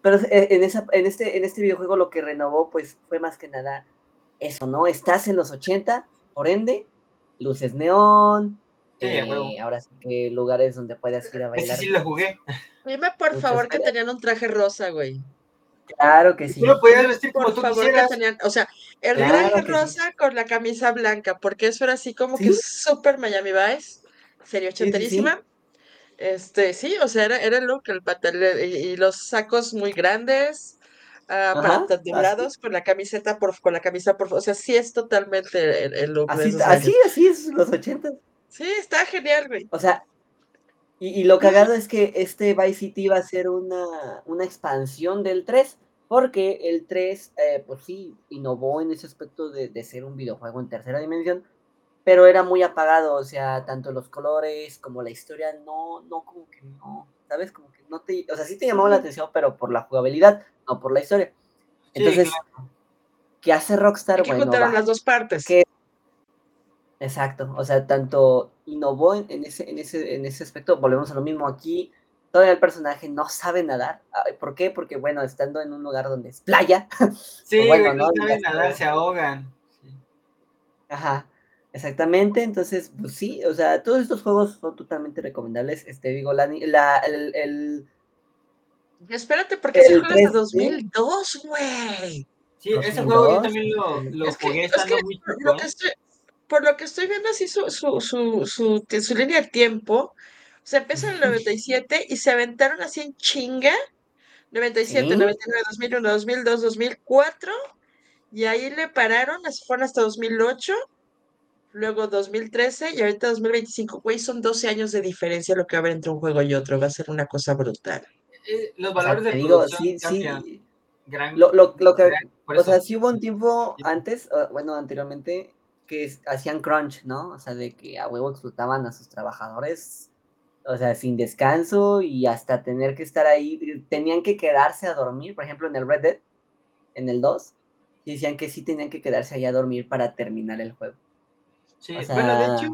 Pero eh, en, esa, en, este, en este videojuego lo que renovó pues fue más que nada eso, ¿no? Estás en los 80, por ende, luces neón, eh, ahora sí que lugares donde puedes ir a bailar.
Ese sí lo jugué.
Dime por favor que tenían un traje rosa, güey.
Claro que sí.
Tú lo podías vestir como
Por
tú
favor,
quisieras.
que tenían, o sea, el
Claro
traje
sí.
rosa con la camisa blanca, porque eso era así como que
Sí.
súper Miami Vice, sería
Sí, sí, sí.
ochenterísima. Este, sí, o sea, era, era el look, el pantalón y, y los sacos muy grandes,
Ajá,
para doblados, con la camiseta por, con la camisa por, o sea, sí es totalmente el, el look de
Así,
esos
así, así es los ochentas.
Sí, está genial, güey.
O sea, y, y lo cagado es que este Vice City va a ser una, una expansión del 3, porque el 3, eh, pues sí, innovó en ese aspecto de, de ser un videojuego en tercera dimensión, pero era muy apagado, o sea, tanto los colores como la historia, no, no, como que no, ¿sabes? Como no te, o sea, sí te llamaba la atención, pero por la jugabilidad, no por la historia.
Sí,
Entonces,
claro.
¿qué hace Rockstar?
Aquí
Bueno,
juntaron las dos partes.
que- Exacto, o sea, tanto innovó en, en ese, en, ese, en ese aspecto, volvemos a lo mismo aquí, todavía el personaje no sabe nadar, ¿por qué? Porque, bueno, estando en un lugar donde es playa, [laughs]
Sí,
bueno,
no saben nadar, se ahogan.
Ajá, exactamente, entonces, pues sí, o sea, todos estos juegos son totalmente recomendables, este, digo, la, la, el, el-
Espérate, porque ese juego es de
3D.
2002, güey.
Sí, ese
2002,
juego yo también lo, lo
Es que,
jugué
es
estando
que
muy
por
chico,
lo que estoy, por lo que estoy viendo así su, su, su, su, que su línea de tiempo, se empezó en el 97 y se aventaron así en chinga, 97,
sí,
99, 2001, 2002, 2004, y ahí le pararon, así fueron hasta 2008, luego 2013 y ahorita 2025, güey, son 12 años de diferencia lo que va a haber entre un juego y otro, va a ser una cosa brutal.
Eh, Los
o sea,
valores de
te digo, sí,
cambian.
sí,
Gran,
lo, lo, lo que,
gran-
o
eso.
sea, sí hubo un tiempo antes, o, bueno, anteriormente, que hacían crunch, ¿no? O sea, de que a huevo explotaban a sus trabajadores, o sea, sin descanso y hasta tener que estar ahí, tenían que quedarse a dormir, por ejemplo, en el Red Dead, en el 2, decían que sí tenían que quedarse ahí a dormir para terminar el juego.
Sí,
o
bueno, de hecho,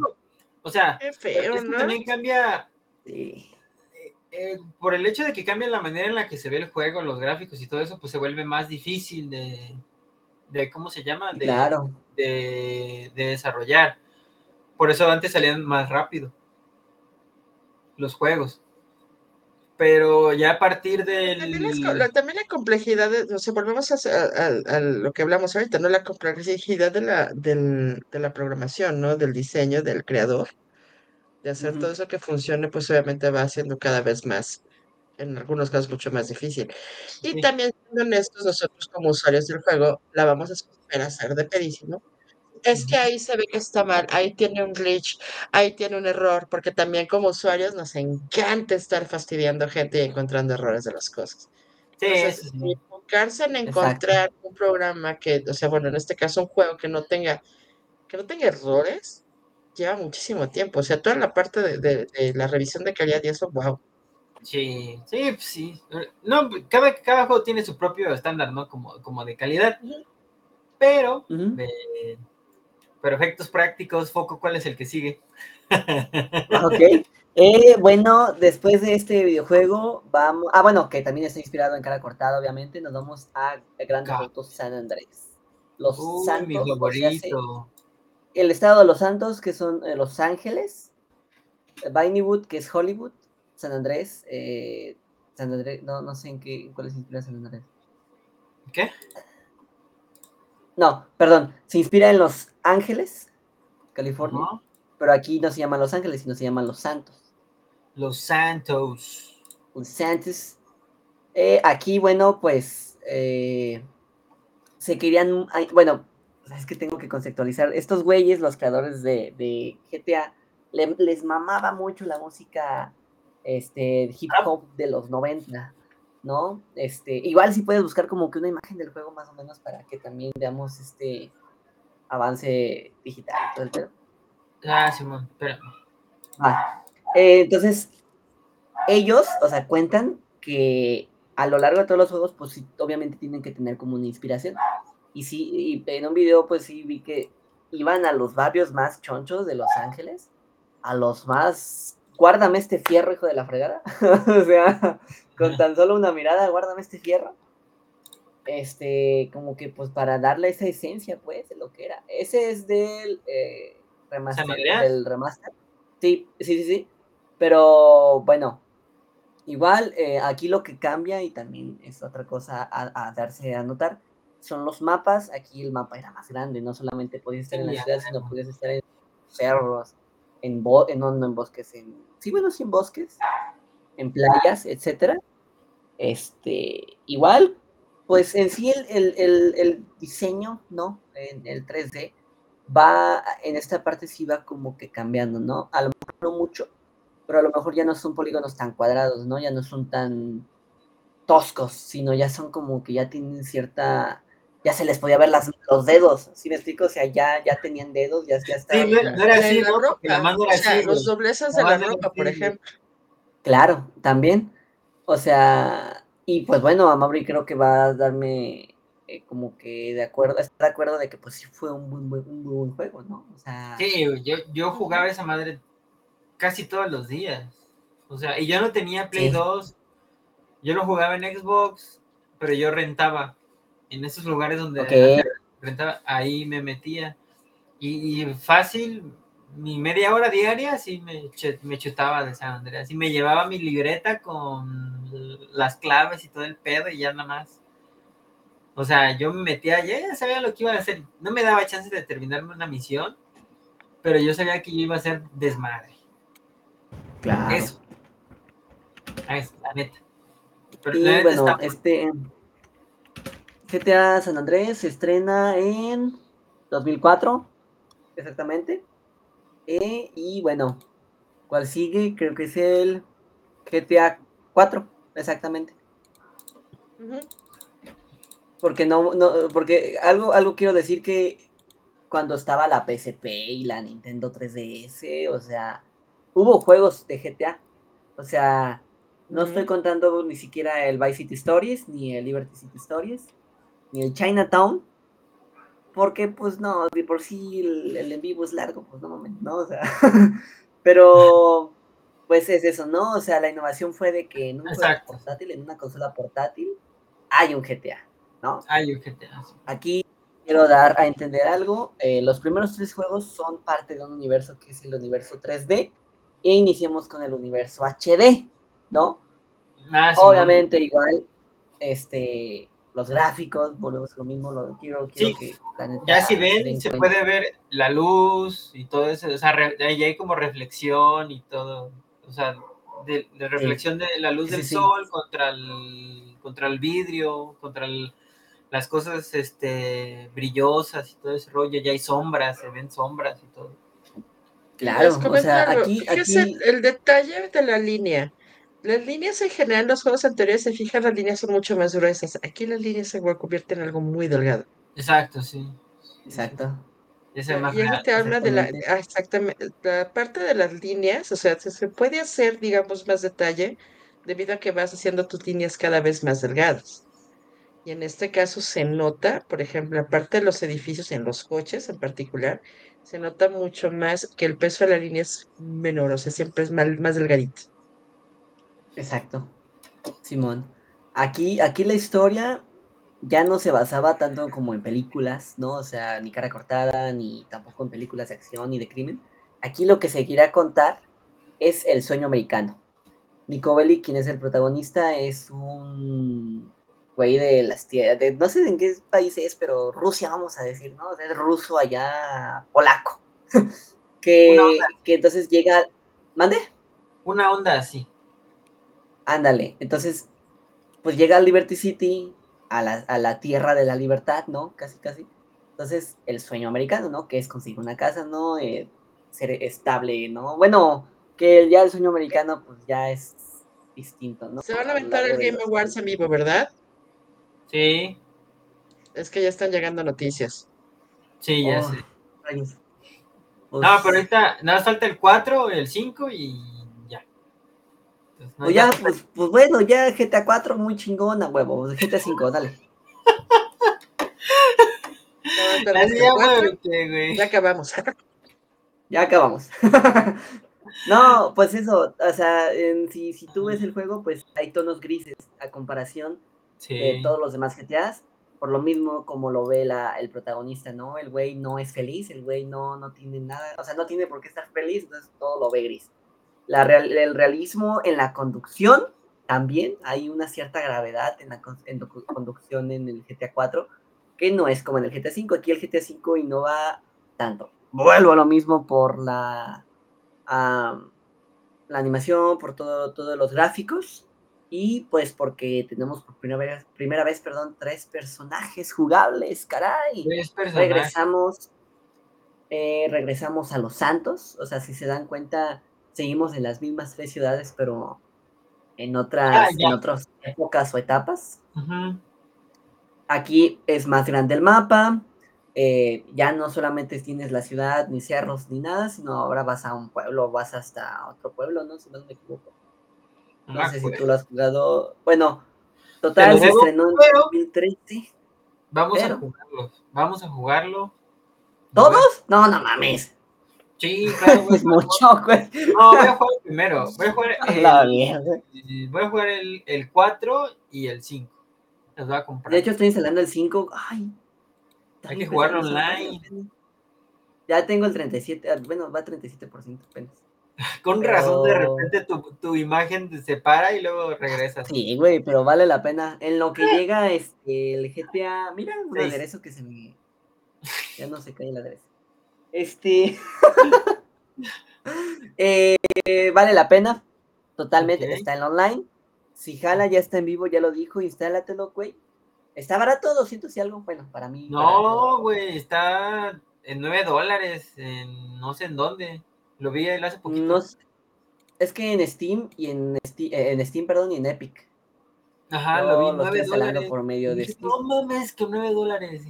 o sea,
Qué
es
feo,
que
¿no?
también cambia
Sí,
eh, por el hecho de que cambia la manera en la que se ve el juego, los gráficos y todo eso, pues se vuelve más difícil de, de ¿cómo se llama? De,
claro.
de, de desarrollar. Por eso antes salían más rápido los juegos. Pero ya a partir del...
También, la, también la complejidad, de, o sea, volvemos a, a- lo que hablamos ahorita, ¿no? La complejidad de la, del- de la programación, ¿no? Del diseño, del creador, de hacer todo eso que funcione, pues obviamente va haciendo cada vez más, en algunos casos, mucho más difícil. Y
Sí.
también, siendo honestos, nosotros como usuarios del juego, la vamos a a hacer de pedísimo. Es que ahí se ve que está mal, ahí tiene un glitch, ahí tiene un error, porque también como usuarios nos encanta estar fastidiando gente y encontrando errores de las cosas.
Sí,
Entonces,
sí.
enfocarse en
Exacto.
encontrar un programa que, o sea, bueno, en este caso un juego que no tenga, que no tenga errores, lleva muchísimo tiempo. O sea, toda la parte de, de- de la revisión de calidad y eso, wow.
Sí, sí, pues sí. No, cada, cada juego tiene su propio estándar, ¿no? Como, como de calidad. Pero, de- pero efectos prácticos, foco, ¿cuál es el que sigue? [laughs]
Ok. Eh, bueno, después de este videojuego, vamos. Ah, bueno, que también está inspirado en cara cortada, obviamente. Nos vamos a
Ca-
Auto San Andrés. Los
Uy, mi
Santos, se-
favorito.
el estado de los Santos, que son eh, Los Ángeles, Vinewood, que es Hollywood, San Andrés, eh, San Andrés, no, no sé en qué, en cuál inspira San Andrés.
¿Qué?
No, perdón, se inspira en Los Ángeles, California, pero aquí no se llaman Los Ángeles, sino se llaman Los Santos.
Los Santos.
Los Santos. Eh, aquí, bueno, pues eh, se querían, bueno, es que tengo que conceptualizar. Estos güeyes, los creadores de, de GTA, le- les mamaba mucho la música este, hip hop de los 90, ¿no? Este, igual si puedes buscar como que una imagen del juego más o menos para que también veamos este avance digital. y todo el pedo.
Ah, Simón, espera.
Ah, eh, entonces, ellos, o sea, cuentan que a lo largo de todos los juegos, pues sí, obviamente tienen que tener como una inspiración. Y sí, y en un video, pues sí vi que iban a los barrios más chonchos de Los Ángeles, a los más, guárdame este fierro, hijo de la fregada. [laughs] o sea, con tan solo una mirada, guárdame este fierro. Este, como que pues para darle esa esencia, pues, de lo que era. Ese es del eh, remaster. Del remaster. Sí, sí, sí, sí. Pero bueno, igual, eh, aquí lo que cambia, y también es otra cosa a, darse a notar, son los mapas. Aquí el mapa era más grande, no solamente podías estar en la ciudad, sino podías estar en cerros, en, en, en bosques, en, sí, bueno, sí, en bosques, en playas, etcétera. Este, igual, pues en sí el, el, el, diseño, ¿no? En el 3D va, en esta parte sí va como que cambiando, ¿no? A lo mejor no mucho, pero a lo mejor ya no son polígonos tan cuadrados, ¿no? Ya no son tan toscos, sino ya son como que ya tienen cierta, ya se les podía ver las, los dedos, ¿sí me explico? O sea, ya, ya tenían dedos, ya, ya
estaban. Sí, no, era así, la ropa, o sea, los dobleces de la ropa, por ejemplo.
Claro, también. O sea, y pues bueno, a Mauri creo que va a darme eh, como que de acuerdo, está de acuerdo de que pues sí fue un muy, un muy buen juego, ¿no? O sea...
Sí, yo, yo jugaba esa madre casi todos los días. O sea, y yo no tenía Play 2, yo lo jugaba en Xbox, pero yo rentaba en esos lugares donde rentaba, ahí me metía. Y, y, fácil, mi media hora diaria sí me, me chutaba de San Andreas. Y me llevaba mi libreta con las claves y todo el pedo y ya nada más. O sea, yo me metía, ya sabía lo que iba a hacer. No me daba chance de terminarme una misión, pero yo sabía que yo iba a hacer desmadre.
Claro.
Eso. Es, la neta.
Pero y bueno, este GTA San Andrés se estrena en 2004, exactamente. Eh, y bueno, ¿cuál sigue? Creo que es el GTA 4, exactamente. Porque no, no, porque algo, algo quiero decir que cuando estaba la PSP y la Nintendo 3DS, o sea, hubo juegos de GTA. O sea, no estoy contando ni siquiera el Vice City Stories, ni el Liberty City Stories, ni el Chinatown, porque pues no, de por sí el, en vivo es largo, pues no momento, ¿no? O sea, [laughs] pero pues es eso, ¿no? O sea, la innovación fue de que en un juego portátil, en una consola portátil, hay un GTA, ¿no?
Hay un GTA.
Aquí quiero dar a entender algo. Eh, los primeros tres juegos son parte de un universo que es el universo 3D. E iniciamos con el universo HD, ¿no? Ah, Obviamente, igual, este, los gráficos, volvemos a lo mismo, lo quiero, quiero que
Ya si ven, se puede ver la luz y todo eso, o sea, ahí hay como reflexión y todo, o sea, de, reflexión de la luz del sol contra el, contra el vidrio, contra las cosas este, brillosas y todo ese rollo, ya hay sombras, se ven sombras y todo.
Claro, o sea, aquí, aquí...
el detalle de la línea. Las líneas en general, en los juegos anteriores, se fijan, las líneas son mucho más gruesas. Aquí las líneas se convierten en algo muy delgado.
Exacto, sí.
Exacto.
y eso te habla de la, ah, exactamente, la parte de las líneas, o sea, se, puede hacer, digamos, más detalle debido a que vas haciendo tus líneas cada vez más delgadas. Y en este caso se nota, por ejemplo, aparte de los edificios, en los coches en particular, se nota mucho más que el peso de la línea es menor, o sea, siempre es más, más delgadito.
Exacto, Simón. Aquí, aquí la historia ya no se basaba tanto como en películas, ¿no? O sea, ni cara cortada, ni tampoco en películas de acción ni de crimen. Aquí lo que se quiere contar es el sueño americano. Nico Bellic, quien es el protagonista, es un güey de las tierras, no sé en qué país es, pero Rusia, vamos a decir, ¿no? es ruso allá, polaco. [laughs] que, que entonces llega. ¿Mande?
Una onda así.
Ándale, entonces, pues llega a Liberty City, a la, tierra de la libertad, ¿no? Casi, casi. Entonces, el sueño americano, ¿no? Que es conseguir una casa, ¿no? Eh, ser estable, ¿no? Bueno, que ya el sueño americano, pues ya es distinto, ¿no?
Se van a aventar el Game Awards en vivo, ¿verdad?
Sí.
Es que ya están llegando noticias.
Sí, ya oh, sé. no, pero ahorita nada falta el 4, el 5 y
pues ya, pues, pues bueno, ya GTA 4 muy chingona, huevo. GTA 5, dale.
ya acabamos. [laughs]
Ya acabamos. [laughs] no, pues eso, o sea, si, si tú ves el juego, pues hay tonos grises a comparación de todos los demás GTAs. Por lo mismo como lo ve la, el protagonista, ¿no? El güey no es feliz, el güey no, no tiene nada, o sea, no tiene por qué estar feliz, entonces todo lo ve gris el realismo en la conducción también hay una cierta gravedad en la conducción en el GTA 4, que no es como en el GTA 5. Aquí el GTA 5 innova tanto. Vuelvo a lo mismo por la, la animación, por todo, todos los gráficos, y pues porque tenemos por primera vez, primera vez perdón, tres personajes jugables, caray. Regresamos, eh, regresamos a Los Santos, o sea, si se dan cuenta, seguimos en las mismas tres ciudades, pero en otras, ah, en otras épocas o etapas. Aquí es más grande el mapa, eh, ya no solamente tienes la ciudad, ni cerros, ni nada, sino ahora vas a un pueblo, vas hasta otro pueblo, ¿no? Si no me equivoco. No, sé si tú lo has jugado. Bueno, total, se estrenó en 2013.
Vamos a jugarlo. Vamos a jugarlo.
¿Todos? No, no mames.
Sí, claro. [laughs]
es mucho, güey.
No, voy a jugar primero. Voy a jugar [laughs] el, voy a jugar el, el 4 y el 5. Los voy a comprar.
De hecho, estoy instalando el 5. Ay.
Hay que jugarlo online.
Ya tengo el 37. Ah, bueno, va a 37% apenas. [laughs]
Con razón, de repente tu, tu, imagen se para y luego regresa.
Sí, güey, pero vale la pena. En lo que llega este, el GTA. Mira un aderezo que se me. Ya no se cae el aderezo. Este. [laughs] Eh, vale la pena. Totalmente. Está en online. Si jala, ya está en vivo, ya lo dijo. Instálatelo, güey. Está barato, 200 y algo. Bueno, para mí.
No, güey, está en 9 dólares. En no sé en dónde. Lo vi él hace poquito.
es que en Steam y en, Steam, eh, en Steam, perdón, y en Epic.
Ajá, lo vi, 9 dólares.
por medio de
Steam. No mames, que 9 dólares.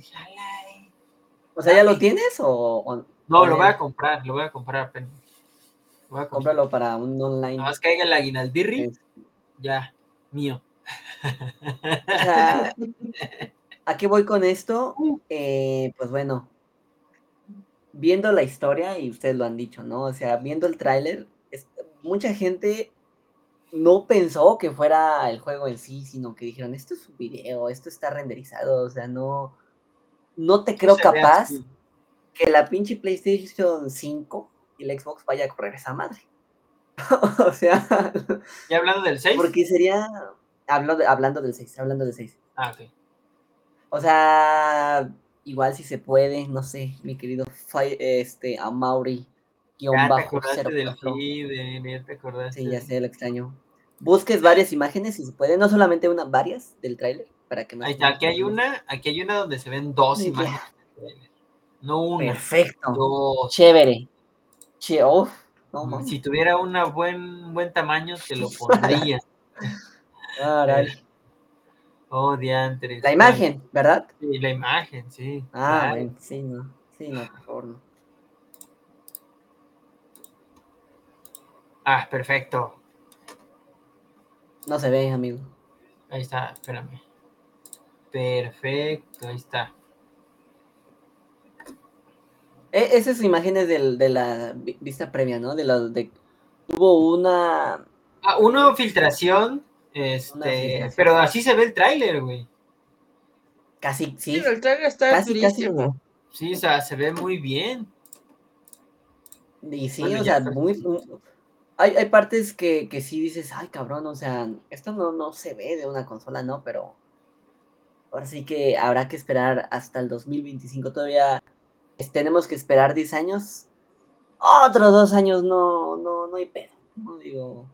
O sea, ¿ya lo tienes o...?
No, lo voy a comprar, lo voy a comprar apenas.
Voy a Cómpralo para un online.
Nada más caiga el aguinaldirri, ya, mío.
O sea, ¿a qué voy con esto? Eh, pues bueno, viendo la historia, y ustedes lo han dicho, ¿no? O sea, viendo el tráiler, mucha gente no pensó que fuera el juego en sí, sino que dijeron, esto es un video, esto está renderizado, o sea, no, no te creo capaz que la pinche PlayStation 5 y el Xbox vaya a correr esa madre. [laughs] o sea...
¿Y hablando del 6?
Porque sería... Hablo hablando del 6, hablando del 6.
Ah, ok.
O sea, igual si se puede, no sé, mi querido este, Amaury.
ya bajo te acordaste del ya te acordaste.
Sí, ya sé, lo extraño. Busques varias imágenes si se puede, no solamente una, varias del tráiler, para que
Ahí está, aquí hay una, aquí hay una donde se ven dos imágenes No una.
Perfecto. Dos. Chévere. Che, oh,
no, si tuviera un buen, buen tamaño, te lo pondría. [laughs]
Caray. [laughs]
Oh, diantres.
La imagen, ¿verdad?
Sí, la imagen, sí.
Ah, bueno, sí, no. Sí, no, por favor, no.
Ah, perfecto.
No se ve, amigo.
Ahí está, espérame. Perfecto, ahí está.
E, esas imágenes del, de la vista previa, ¿no? De la de hubo una.
Ah, una filtración este, pero así se ve el tráiler, güey.
Casi, sí.
el tráiler está casi, casi.
Sí, o sea, se ve muy bien.
Y sí, o sea, muy, hay, hay, partes que, que, sí dices, ay, cabrón, o sea, esto no, no se ve de una consola, ¿no? Pero ahora sí que habrá que esperar hasta el 2025. Todavía tenemos que esperar 10 años. Otros dos años no, no, no hay pedo. No digo,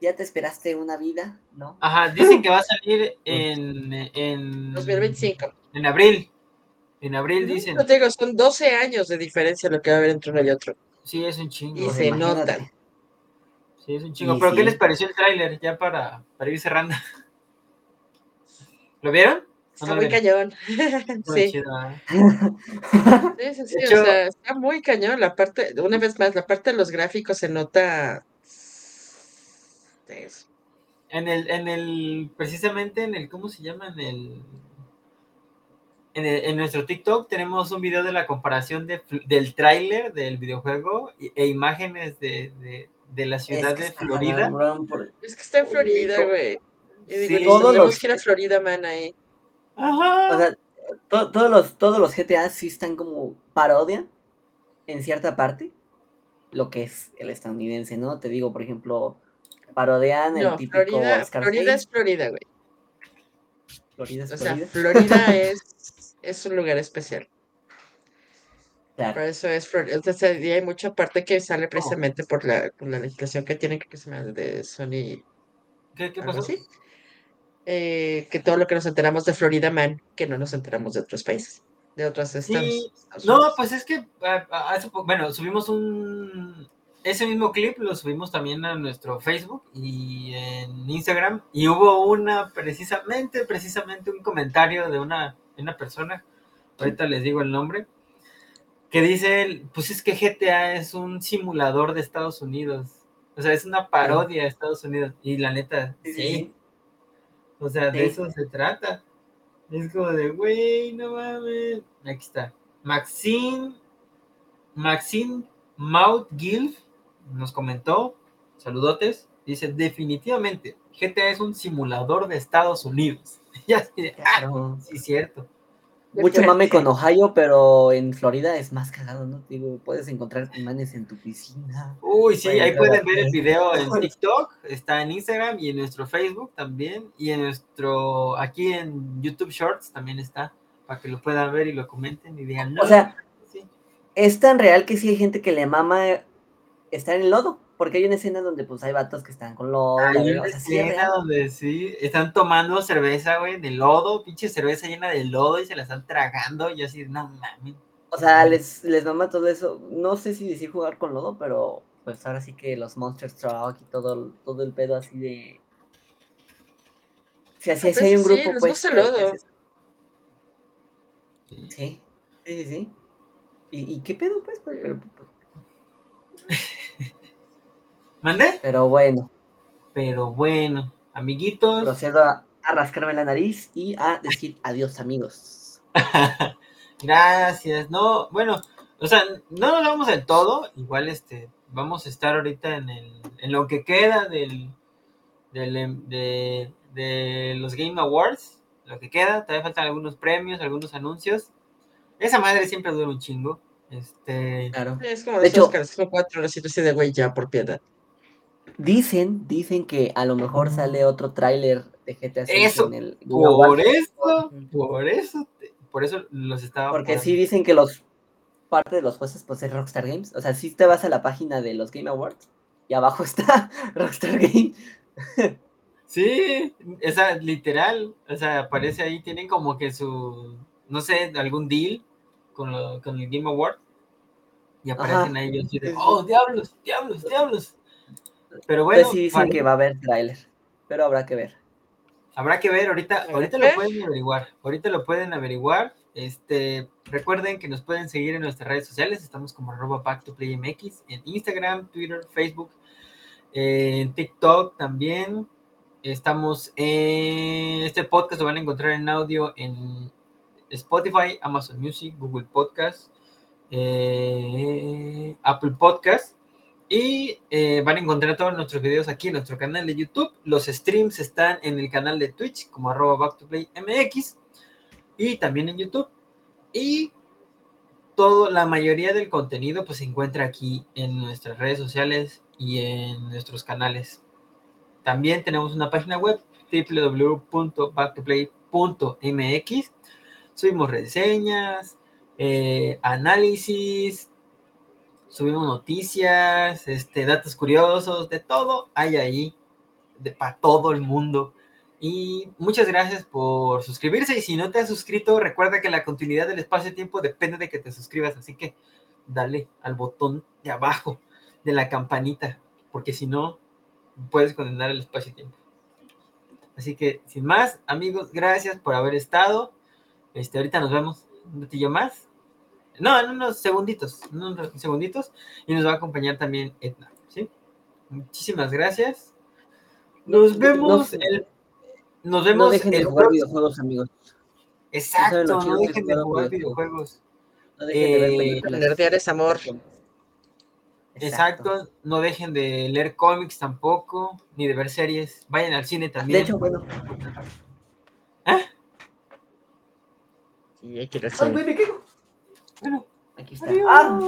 ya te esperaste una vida, ¿no?
Ajá, dicen que va a salir [laughs] en, en
2025.
En abril. En abril dicen.
No tengo, son 12 años de diferencia lo que va a haber entre uno y otro.
Sí, es un chingo.
Y se nota.
Sí, es un chingo. Pero ¿qué les pareció el tráiler? Ya para, para ir cerrando. [laughs] ¿Lo vieron?
Está muy cañón. [laughs] sí. ¿eh? [laughs] sí, sí, sí. o sea, está muy cañón. La parte, una vez más, la parte de los gráficos se nota
en el, en el, precisamente en el, ¿cómo se llama? En el, en, nuestro TikTok tenemos un video de la comparación de, del tráiler del videojuego e, imágenes de, la ciudad de Florida.
Es que está en Florida, güey. todos los que Florida, man, ahí.
O sea, todos los todos los GTA sí están como parodia en cierta parte lo que es el estadounidense, ¿no? Te digo, por ejemplo, Parodian el típico
Florida, Florida es Florida, güey.
Florida es
O
Florida.
sea, Florida [laughs] es, es un lugar especial.
Claro.
Por eso es Florida. Entonces, y hay mucha parte que sale precisamente por la, por la legislación que tienen, que se llama de Sony.
¿Qué, qué pasó?
así. Eh, que todo lo que nos enteramos de Florida Man, que no nos enteramos de otros países, de otros estados.
Sí, no, pues es que hace po- bueno, subimos un ese mismo clip lo subimos también a nuestro Facebook y en Instagram y hubo una precisamente precisamente un comentario de una de una persona, ahorita les digo el nombre, que dice, pues es que GTA es un simulador de Estados Unidos. O sea, es una parodia de Estados Unidos y la neta
Sí,
sí. O sea, de
Sí.
eso se trata. Es como de, güey, no mames. Aquí está. Maxine, Maxine Maud Gilf nos comentó, saludotes, dice, definitivamente, GTA es un simulador de Estados Unidos. [laughs] ya ah,
Claro.
sí, cierto.
Mucho mame con Ohio, pero en Florida es más cagado, ¿no? Digo, puedes encontrar imanes en tu piscina.
Uy, sí, ahí pueden ver el video en [laughs] TikTok, está en Instagram y en nuestro Facebook también, y en nuestro, aquí en YouTube Shorts también está, para que lo puedan ver y lo comenten y digan, no,
O sea,
sí.
es tan real que sí hay gente que le mama estar en lodo, porque hay una escena donde pues hay vatos que están con lodo.
Hay una
o sea, sí es
escena donde sí, están tomando cerveza, güey, de lodo, pinche cerveza llena de lodo y se la están tragando, y yo así, no mames.
O sea, les, les mama todo eso. No sé si decir jugar con lodo, pero pues ahora sí que los Monster Truck y todo, todo el pedo así de. Si así,
Ah,
así
pues
hay un
sí,
grupo, pues.
gusta lodo.
hace eso. Sí, sí, sí, sí. ¿Y, y qué pedo, pues? Pero bueno,
Pero bueno, amiguitos,
procedo a, a rascarme la nariz y a decir adiós, amigos. [laughs]
gracias. No, bueno, o sea, no nos vamos del todo, igual este, vamos a estar ahorita en, el, en lo que queda del, del em- de, de los Game Awards, lo que queda, todavía faltan algunos premios, algunos anuncios. Esa madre siempre dura un chingo. Este,
Claro.
Es como
De
de
hecho-
Oscars, son cuatro horas y de güey, ya, por piedad.
Dicen, dicen que a lo mejor sale otro tráiler de GTA VI
Eso,
en el Game
por
Awards.
eso, por eso, te- por eso los estaba.
Porque sí dicen que los parte de los jueces pues es Rockstar Games. O sea, si te vas a la página de los Game Awards y abajo [laughs] está Rockstar Games.
Sí, esa literal, o sea, aparece ahí, tienen como que su, no sé, algún deal con, lo- con el Game Award y aparecen ahí ellos y
sí.
oh, diablos, diablos, diablos. Pero bueno,
Pues sí dicen
vale,
que va a haber tráiler, pero habrá que ver.
habrá que ver, ahorita, ahorita lo pueden averiguar, ahorita lo pueden averiguar. Este, recuerden que nos pueden seguir en nuestras redes sociales, estamos como arroba back to play MX, en Instagram, Twitter, Facebook, eh, en TikTok también. Estamos en este podcast lo van a encontrar en audio en Spotify, Amazon Music, Google Podcast, eh, Apple Podcast. Y eh, van a encontrar todos nuestros videos aquí en nuestro canal de YouTube. Los streams están en el canal de Twitch como arroba back to play MX y también en YouTube. Y todo, la mayoría del contenido pues se encuentra aquí en nuestras redes sociales y en nuestros canales. También tenemos una página web www.backtoplay.mx. Subimos reseñas, eh, análisis, subimos noticias, este, datos curiosos, de todo hay ahí, para todo el mundo. Y muchas gracias por suscribirse. Y si no te has suscrito, recuerda que la continuidad del espacio-tiempo depende de que te suscribas. Así que dale al botón de abajo de la campanita, porque si no, puedes condenar el espacio-tiempo. Así que, sin más, amigos, gracias por haber estado. Este, ahorita nos vemos un ratillo más. No, en unos segunditos, en unos segunditos. Y nos va a acompañar también Edna, ¿sí? Muchísimas gracias. Nos vemos
No-
el... Nos
No
vemos
dejen de
el
jugar
próximo-
videojuegos, amigos.
Exacto, no dejen de
jugar
jugar
videojuegos. No dejen de ver
Eh,
películas.
nerdear es amor.
Exacto, no dejen de leer cómics tampoco, ni de ver series. Vayan al cine también.
De hecho, bueno.
Y hay que ir al
Ay,
cine.
me.
Bueno,
aquí está.
Adiós.
Ah.